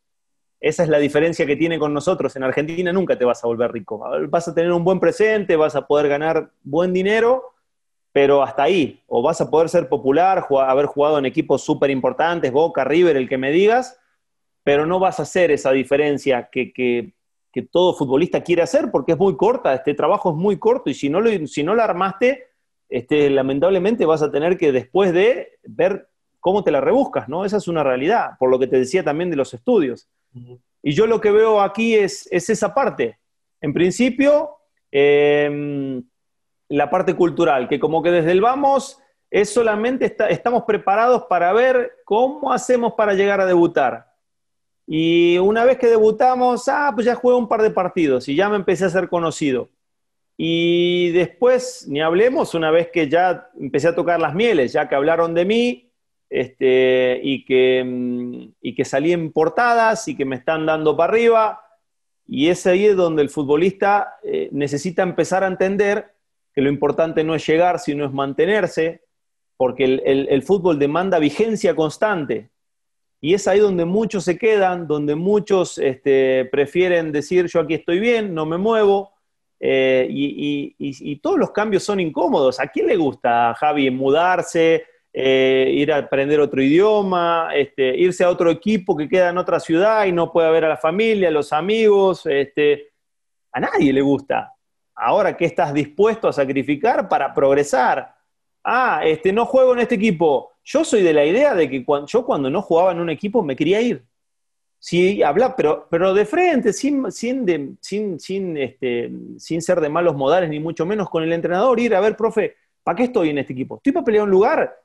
Esa es la diferencia que tiene con nosotros. En Argentina nunca te vas a volver rico. Vas a tener un buen presente, vas a poder ganar buen dinero, pero hasta ahí. O vas a poder ser popular, haber jugado en equipos súper importantes, Boca, River, el que me digas, pero no vas a hacer esa diferencia que, que, que todo futbolista quiere hacer porque es muy corta, este trabajo es muy corto y si no lo, si no armaste, este, lamentablemente vas a tener que después de ver cómo te la rebuscas, ¿no? Esa es una realidad, por lo que te decía también de los estudios. Y yo lo que veo aquí es, esa parte. En principio, em, la parte cultural, que como que desde el vamos es solamente estamos preparados para ver cómo hacemos para llegar a debutar. Y una vez que debutamos, ah, pues ya jugué un par de partidos y ya me empecé a ser conocido. Y después, ni hablemos, una vez que ya empecé a tocar las mieles, ya que hablaron de mí este, y, que, mm, y que salí en portadas y que me están dando para arriba. Y es ahí donde el futbolista eh, necesita empezar a entender que lo importante no es llegar, sino es mantenerse, porque el fútbol demanda vigencia constante. Y es ahí donde muchos se quedan, donde muchos este, prefieren decir yo aquí estoy bien, no me muevo, eh, y, todos los cambios son incómodos. ¿A quién le gusta, Javi, mudarse, eh, ir a aprender otro idioma, este, irse a otro equipo que queda en otra ciudad y no puede ver a la familia, a los amigos? Este, a nadie le gusta. Ahora, ¿qué estás dispuesto a sacrificar para progresar? Ah, este, no juego en este equipo yo soy de la idea de que cuando, yo cuando no jugaba en un equipo me quería ir. Sí, habla, pero, pero de frente, sin, sin, sin, sin, este, sin ser de malos modales, ni mucho menos con el entrenador, ir a ver, profe, ¿para qué estoy en este equipo? ¿Estoy para pelear un lugar?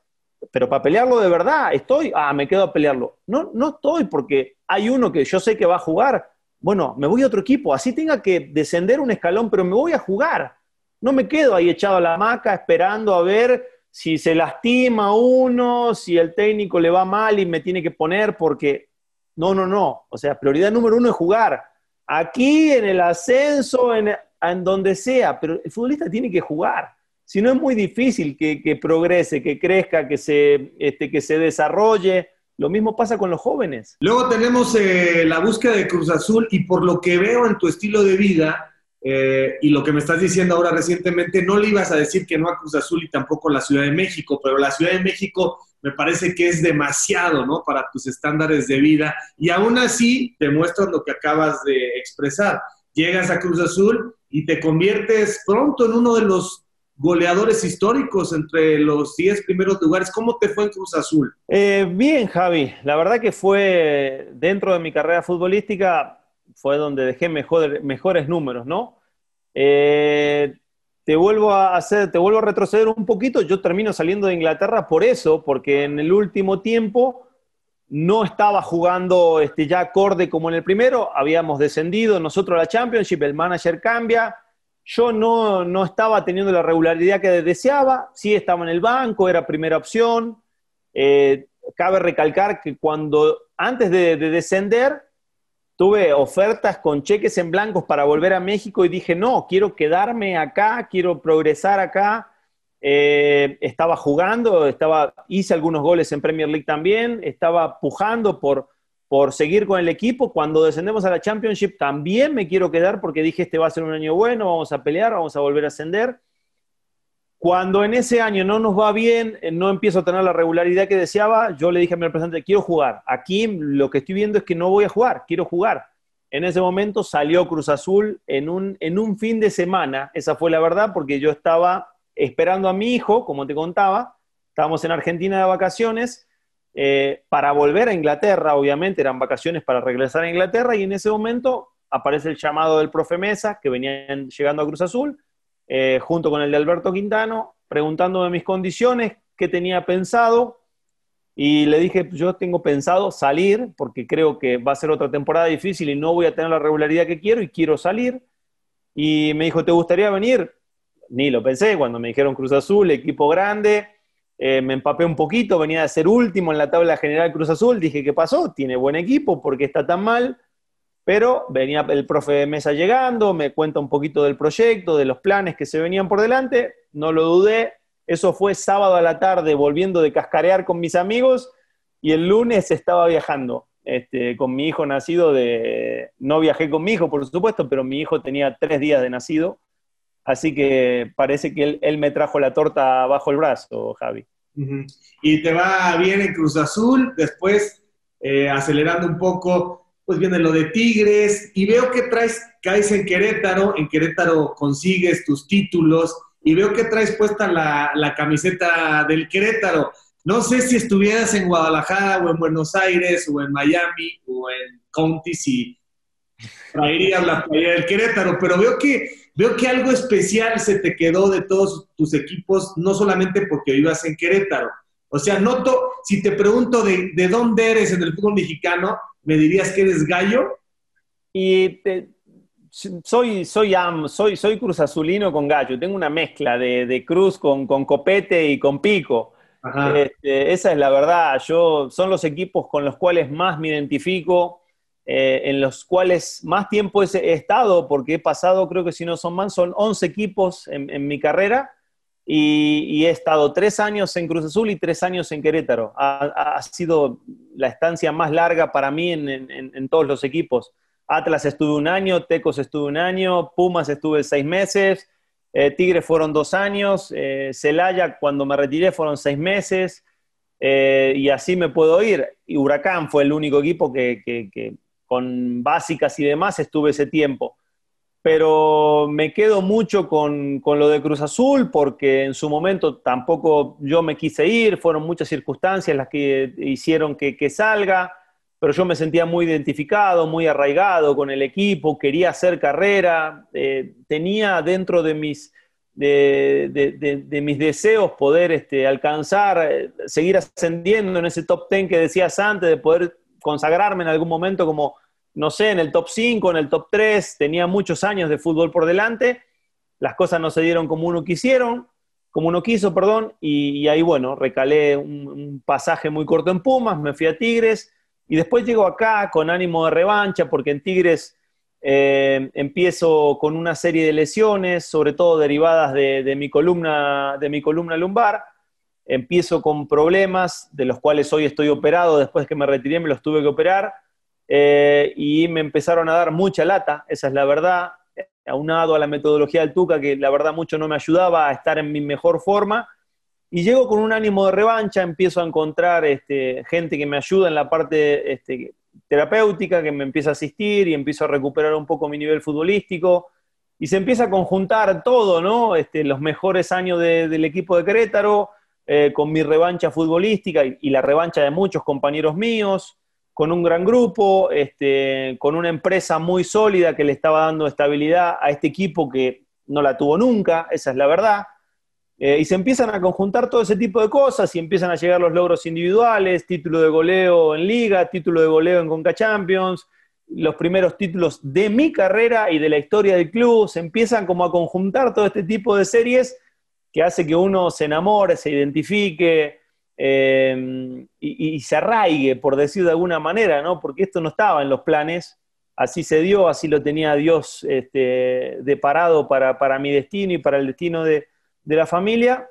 Pero para pelearlo de verdad, ¿estoy? Ah, me quedo a pelearlo. No, no estoy porque hay uno que yo sé que va a jugar. Bueno, me voy a otro equipo, así tenga que descender un escalón, pero me voy a jugar. No me quedo ahí echado a la hamaca esperando a ver si se lastima uno, si el técnico le va mal y me tiene que poner porque... No, no, no. O sea, prioridad número uno es jugar. Aquí, en el ascenso, en, donde sea, pero el futbolista tiene que jugar. Si no es muy difícil que, progrese, que crezca, que se, este, que se desarrolle. Lo mismo pasa con los jóvenes. Luego tenemos eh, la búsqueda de Cruz Azul y por lo que veo en tu estilo de vida, eh, y lo que me estás diciendo ahora recientemente, no le ibas a decir que no a Cruz Azul y tampoco a la Ciudad de México, pero la Ciudad de México me parece que es demasiado, ¿no? Para tus estándares de vida. Y aún así te muestras lo que acabas de expresar. Llegas a Cruz Azul y te conviertes pronto en uno de los goleadores históricos entre los 10 primeros lugares. ¿Cómo te fue en Cruz Azul? Eh, bien, Javi. La verdad que fue dentro de mi carrera futbolística fue donde dejé mejores números, ¿no? Eh, te vuelvo a hacer, te vuelvo a retroceder un poquito, yo termino saliendo de Inglaterra por eso, porque en el último tiempo no estaba jugando este, ya acorde como en el primero, habíamos descendido nosotros a la Championship, el manager cambia, yo no, no estaba teniendo la regularidad que deseaba, sí estaba en el banco, era primera opción. Eh, cabe recalcar que cuando antes de descender, tuve ofertas con cheques en blancos para volver a México y dije, no, quiero quedarme acá, quiero progresar acá. Eh, estaba jugando, estaba, hice algunos goles en Premier League también, estaba pujando por, por seguir con el equipo. Cuando descendemos a la Championship también me quiero quedar porque dije, este va a ser un año bueno, vamos a pelear, vamos a volver a ascender. Cuando en ese año no nos va bien, eh, no empiezo a tener la regularidad que deseaba, yo le dije a mi representante, quiero jugar. Aquí lo que estoy viendo es que no voy a jugar, quiero jugar. En ese momento salió Cruz Azul en un, en un fin de semana, esa fue la verdad, porque yo estaba esperando a mi hijo, como te contaba, estábamos en Argentina de vacaciones, eh, para volver a Inglaterra, obviamente, eran vacaciones para regresar a Inglaterra, y en ese momento aparece el llamado del profe Mesa, que venían llegando a Cruz Azul, eh, junto con el de Alberto Quintano, preguntándome mis condiciones, qué tenía pensado, y le dije, yo tengo pensado salir, porque creo que va a ser otra temporada difícil y no voy a tener la regularidad que quiero y quiero salir. Y me dijo, ¿te gustaría venir? Ni lo pensé, cuando me dijeron Cruz Azul, equipo grande, eh, me empapé un poquito, venía a ser último en la tabla general Cruz Azul, dije, ¿qué pasó? Tiene buen equipo, ¿por qué está tan mal? Pero venía el profe de mesa llegando, me cuenta un poquito del proyecto, de los planes que se venían por delante, no lo dudé, eso fue sábado a la tarde, volviendo de cascarear con mis amigos, y el lunes estaba viajando este, con mi hijo nacido de... No viajé con mi hijo, por supuesto, pero mi hijo tenía tres días de nacido, así que parece que él, me trajo la torta bajo el brazo, Javi. Y te va bien en Cruz Azul, después eh, acelerando un poco, pues viene lo de Tigres, y veo que traes, caes en Querétaro, en Querétaro consigues tus títulos, y veo que traes puesta la, camiseta del Querétaro. No sé si estuvieras en Guadalajara o en Buenos Aires o en Miami o en County si traerías la playa del Querétaro, pero veo que, veo que algo especial se te quedó de todos tus equipos, no solamente porque vivas en Querétaro. O sea, noto, si te pregunto de, de dónde eres en el fútbol mexicano, ¿me dirías que eres gallo? Y soy, soy, soy, soy cruz azulino con gallo, tengo una mezcla de, cruz con, copete y con pico. Este, esa es la verdad, yo, son los equipos con los cuales más me identifico, eh, en los cuales más tiempo he, estado, porque he pasado, creo que si no son más, son 11 equipos en, mi carrera. Y, he estado tres años en Cruz Azul y tres años en Querétaro. Ha, sido la estancia más larga para mí en todos los equipos. Atlas estuve un año, Tecos estuve un año, Pumas estuve seis meses, eh, Tigres fueron dos años, eh, Celaya cuando me retiré fueron seis meses, eh, y así me puedo ir. Y Huracán fue el único equipo que, con básicas y demás estuve ese tiempo. Pero me quedo mucho con, lo de Cruz Azul porque en su momento tampoco yo me quise ir, fueron muchas circunstancias las que hicieron que, que salga pero yo me sentía muy identificado, muy arraigado con el equipo, quería hacer carrera, eh, tenía dentro de mis, de, mis deseos poder este, alcanzar, eh, seguir ascendiendo en ese top 10 que decías antes, de poder consagrarme en algún momento como, no sé, en el top 5, en el top 3, tenía muchos años de fútbol por delante, las cosas no se dieron como uno quisieron, como uno quiso, perdón, y, ahí, bueno, recalé un pasaje muy corto en Pumas, me fui a Tigres, y después llego acá con ánimo de revancha, porque en Tigres eh, empiezo con una serie de lesiones, sobre todo derivadas de, mi columna, de mi columna lumbar. Empiezo con problemas de los cuales hoy estoy operado, después que me retiré me los tuve que operar, eh, y me empezaron a dar mucha lata, esa es la verdad, aunado a la metodología del Tuca, que la verdad mucho no me ayudaba a estar en mi mejor forma, y llego con un ánimo de revancha, empiezo a encontrar este, gente que me ayuda en la parte este, terapéutica, que me empieza a asistir y empiezo a recuperar un poco mi nivel futbolístico. Y se empieza a conjuntar todo, ¿no? Este, los mejores años del equipo de Querétaro, eh, con mi revancha futbolística y, la revancha de muchos compañeros míos, con un gran grupo, este, con una empresa muy sólida que le estaba dando estabilidad a este equipo que no la tuvo nunca, esa es la verdad. Eh, y se empiezan a conjuntar todo ese tipo de cosas y empiezan a llegar los logros individuales, título de goleo en Liga, título de goleo en Conca Champions, los primeros títulos de mi carrera y de la historia del club. Se empiezan como a conjuntar todo este tipo de series que hace que uno se enamore, se identifique eh, y, se arraigue, por decir de alguna manera, ¿no? Porque esto no estaba en los planes, así se dio, así lo tenía Dios este, deparado para, para mi destino y para el destino de, de la familia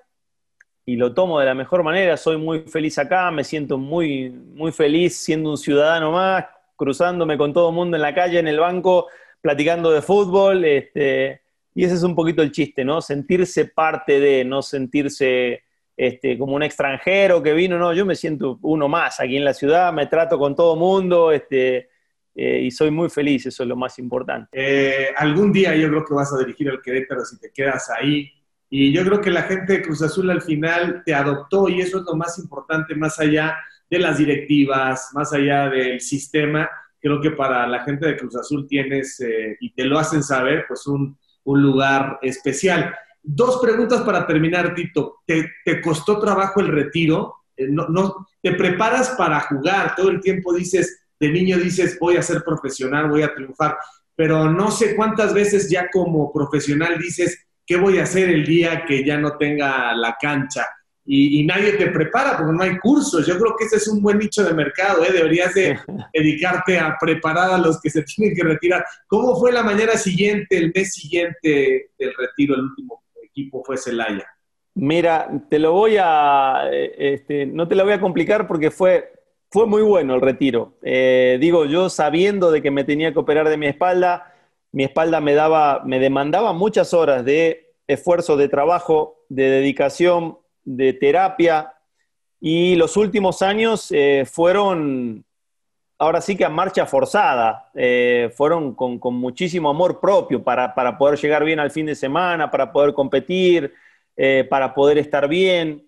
y lo tomo de la mejor manera. Soy muy feliz acá, me siento muy, muy feliz siendo un ciudadano más, cruzándome con todo el mundo en la calle, en el banco, platicando de fútbol. Este, y ese es un poquito el chiste, ¿no? Sentirse parte de, no sentirse este, como un extranjero que vino, no, yo me siento uno más aquí en la ciudad, me trato con todo mundo, este, eh, y soy muy feliz, eso es lo más importante. Eh, algún día yo creo que vas a dirigir al Querétaro si te quedas ahí. Y yo creo que la gente de Cruz Azul al final te adoptó y eso es lo más importante, más allá de las directivas, más allá del sistema. Creo que para la gente de Cruz Azul tienes, eh, y te lo hacen saber, pues un, un lugar especial. Dos preguntas para terminar, Tito. ¿Te, costó trabajo el retiro? Eh, no, no, ¿Te preparas para jugar? Todo el tiempo dices, de niño dices, voy a ser profesional, voy a triunfar, pero no sé cuántas veces ya como profesional dices, ¿qué voy a hacer el día que ya no tenga la cancha? Y, nadie te prepara porque no hay cursos. Yo creo que ese es un buen nicho de mercado, ¿eh? Deberías de dedicarte a preparar a los que se tienen que retirar. ¿Cómo fue la mañana siguiente, el mes siguiente del retiro, el último equipo fue Celaya? Mira, te lo voy a, eh, este, no te lo voy a complicar porque fue, fue muy bueno el retiro. Eh, digo, yo sabiendo de que me tenía que operar de mi espalda, mi espalda me daba, me demandaba muchas horas de esfuerzo, de trabajo, de dedicación, de terapia. Y los últimos años eh, fueron, ahora sí que a marcha forzada, fueron con, muchísimo amor propio para, para poder llegar bien al fin de semana, para poder competir eh, para poder estar bien.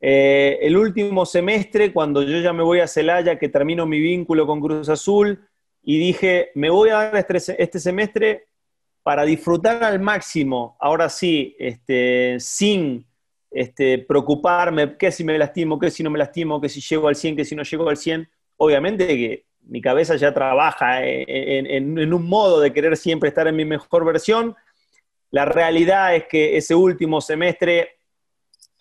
Eh, el último semestre, cuando yo ya me voy a Celaya, que termino mi vínculo con Cruz Azul, y dije, me voy a dar este, este semestre para disfrutar al máximo, ahora sí, este, sin este, preocuparme, qué si me lastimo, qué si no me lastimo, qué si llego al 100, qué si no llego al 100. Obviamente que mi cabeza ya trabaja en un modo de querer siempre estar en mi mejor versión, la realidad es que ese último semestre,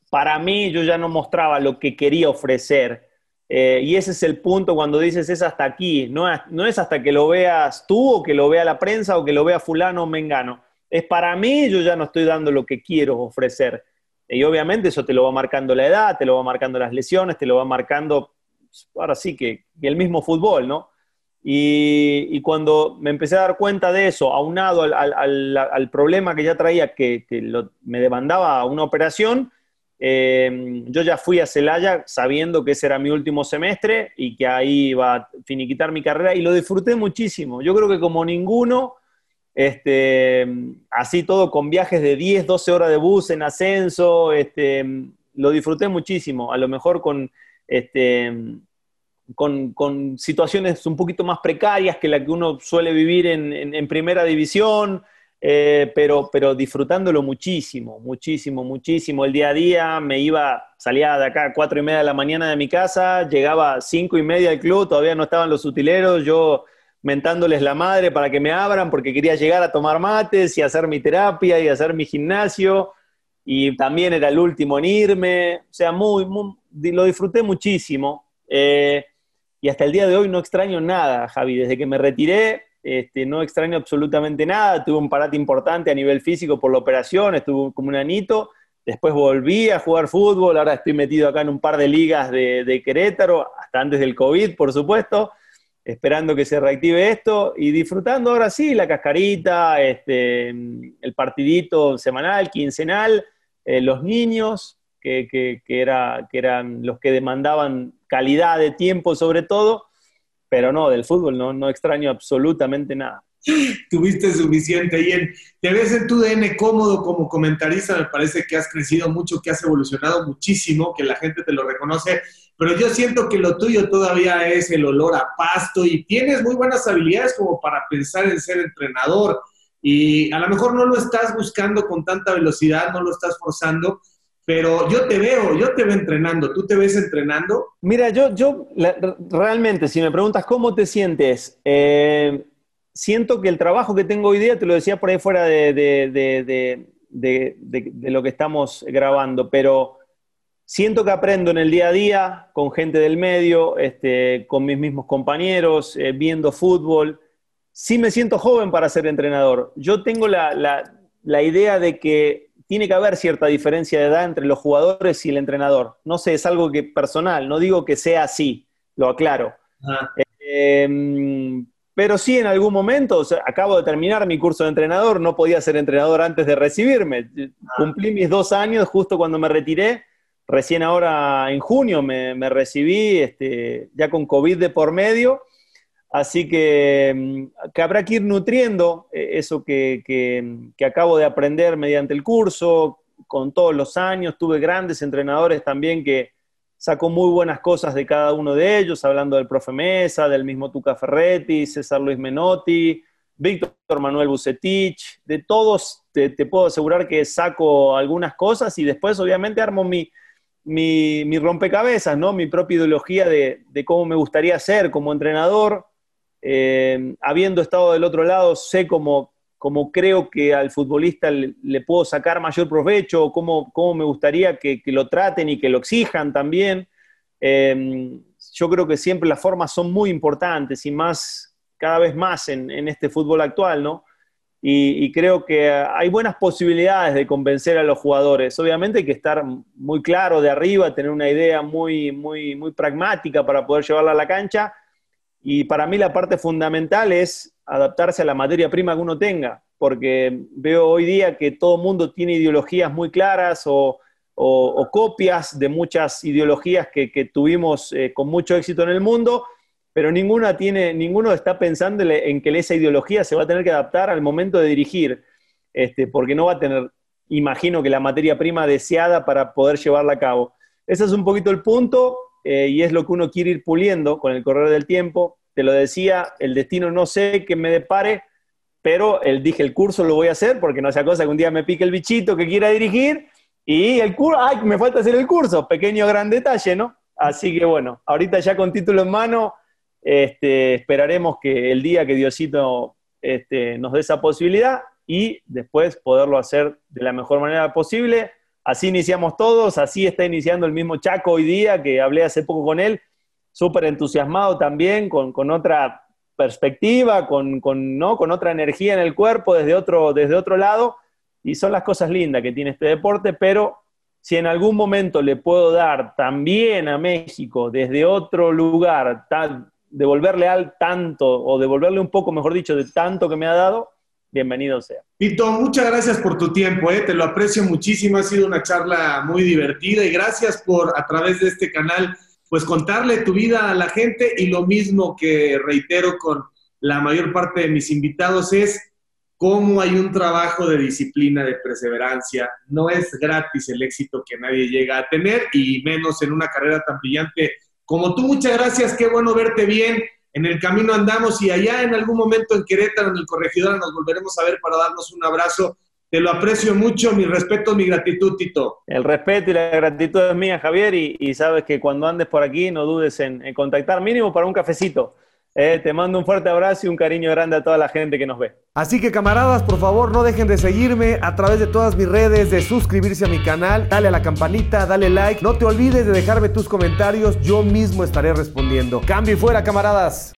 para mí, yo ya no mostraba lo que quería ofrecer. Eh, y ese es el punto cuando dices es hasta aquí, no, no es hasta que lo veas tú o que lo vea la prensa o que lo vea fulano o mengano. Es para mí, yo ya no estoy dando lo que quiero ofrecer. Y obviamente eso te lo va marcando la edad, te lo va marcando las lesiones, te lo va marcando, ahora sí que el mismo fútbol, ¿no? Y, cuando me empecé a dar cuenta de eso, aunado al, problema que ya traía, que, me demandaba una operación, eh, yo ya fui a Celaya sabiendo que ese era mi último semestre y que ahí iba a finiquitar mi carrera y lo disfruté muchísimo. Yo creo que como ninguno, este, así todo con viajes de 10, 12 horas de bus en ascenso, este, lo disfruté muchísimo. A lo mejor con... Este, con, situaciones un poquito más precarias que la que uno suele vivir en, primera división, eh, pero, pero disfrutándolo muchísimo, muchísimo, muchísimo. El día a día me iba, salía de acá a cuatro y media de la mañana de mi casa, llegaba a cinco y media al club, todavía no estaban los utileros, yo mentándoles la madre para que me abran porque quería llegar a tomar mates y hacer mi terapia y hacer mi gimnasio y también era el último en irme, o sea, muy, lo disfruté muchísimo. Eh, y hasta el día de hoy no extraño nada, Javi. Desde que me retiré, este, no extraño absolutamente nada. Tuve un parate importante a nivel físico por la operación, estuve como un anito. Después volví a jugar fútbol, ahora estoy metido acá en un par de ligas de, Querétaro, hasta antes del COVID, por supuesto, esperando que se reactive esto y disfrutando ahora sí la cascarita, este, el partidito semanal, quincenal, eh, los niños, que, que, era, que eran los que demandaban calidad de tiempo sobre todo, pero no, del fútbol no, no extraño absolutamente nada. Tuviste suficiente en, te ves en tu DN cómodo como comentarista, me parece que has crecido mucho, que has evolucionado muchísimo, que la gente te lo reconoce, pero yo siento que lo tuyo todavía es el olor a pasto y tienes muy buenas habilidades como para pensar en ser entrenador y a lo mejor no lo estás buscando con tanta velocidad, no lo estás forzando, pero yo te veo, yo te veo entrenando. ¿Tú te ves entrenando? Mira, yo, yo realmente, si me preguntas cómo te sientes, eh, siento que el trabajo que tengo hoy día, te lo decía por ahí fuera de, de, lo que estamos grabando, pero siento que aprendo en el día a día con gente del medio, este, con mis mismos compañeros, eh, viendo fútbol. Sí me siento joven para ser entrenador. Yo tengo la, la, la idea de que tiene que haber cierta diferencia de edad entre los jugadores y el entrenador. No sé, es algo que personal, no digo que sea así, lo aclaro. Em, pero sí, en algún momento, acabo de terminar mi curso de entrenador, no podía ser entrenador antes de recibirme. Cumplí mis dos años justo cuando me retiré. Recién ahora en junio me, me recibí, este, ya con COVID de por medio. Así que, mm, que, habrá que ir nutriendo eh, eso que, que, acabo de aprender mediante el curso, con todos los años. Tuve grandes entrenadores también que sacó muy buenas cosas de cada uno de ellos, hablando del profe Mesa, del mismo Tuca Ferretti, César Luis Menotti, Víctor Manuel Bucetich, de todos te, puedo asegurar que saco algunas cosas y después obviamente armo mi, mi, rompecabezas, ¿no? mi propia ideología de, cómo me gustaría ser como entrenador. Eh, habiendo estado del otro lado, sé cómo, cómo creo que al futbolista le, puedo sacar mayor provecho, cómo, cómo me gustaría que, lo traten y que lo exijan también. Eh, yo creo que siempre las formas son muy importantes y más cada vez más en, este fútbol actual, ¿no? Y, creo que hay buenas posibilidades de convencer a los jugadores. Obviamente hay que estar muy claro de arriba, tener una idea muy, muy, muy pragmática para poder llevarla a la cancha. Y para mí la parte fundamental es adaptarse a la materia prima que uno tenga, porque veo hoy día que todo mundo tiene ideologías muy claras o, copias de muchas ideologías que, tuvimos eh, con mucho éxito en el mundo pero ninguna tiene, ninguno está pensando en que esa ideología se va a tener que adaptar al momento de dirigir, este, porque no va a tener, imagino que la materia prima deseada para poder llevarla a cabo. Ese es un poquito el punto eh, y es lo que uno quiere ir puliendo con el correr del tiempo. Te lo decía, el destino no sé que me depare, pero él dije, el curso lo voy a hacer porque no sea cosa que un día me pique el bichito que quiera dirigir y el curso, ay, me falta hacer el curso, pequeño gran detalle, ¿no? Así que bueno, ahorita ya con título en mano, este, esperaremos que el día que Diosito este, nos dé esa posibilidad y después poderlo hacer de la mejor manera posible. Así iniciamos todos, así está iniciando el mismo Chaco hoy día, que hablé hace poco con él, súper entusiasmado también, con, otra perspectiva, con, ¿no? con otra energía en el cuerpo desde otro, desde otro lado. Y son las cosas lindas que tiene este deporte, pero si en algún momento le puedo dar también a México desde otro lugar, tal, devolverle al tanto, o devolverle un poco, mejor dicho, de tanto que me ha dado, bienvenido sea. Pito, muchas gracias por tu tiempo, ¿eh? te lo aprecio muchísimo, ha sido una charla muy divertida y gracias por a través de este canal, pues contarle tu vida a la gente y lo mismo que reitero con la mayor parte de mis invitados es cómo hay un trabajo de disciplina, de perseverancia. No es gratis el éxito que nadie llega a tener y menos en una carrera tan brillante como tú, muchas gracias, qué bueno verte bien. En el camino andamos y allá en algún momento en Querétaro, en el Corregidora, nos volveremos a ver para darnos un abrazo. Te lo aprecio mucho, mi respeto, mi gratitud, Tito. El respeto y la gratitud es mía, Javier, y, sabes que cuando andes por aquí no dudes en contactar mínimo para un cafecito. Eh, te mando un fuerte abrazo y un cariño grande a toda la gente que nos ve. Así que camaradas, por favor, no dejen de seguirme a través de todas mis redes, de suscribirse a mi canal, dale a la campanita, dale like. No te olvides de dejarme tus comentarios, yo mismo estaré respondiendo. Cambio y fuera, camaradas.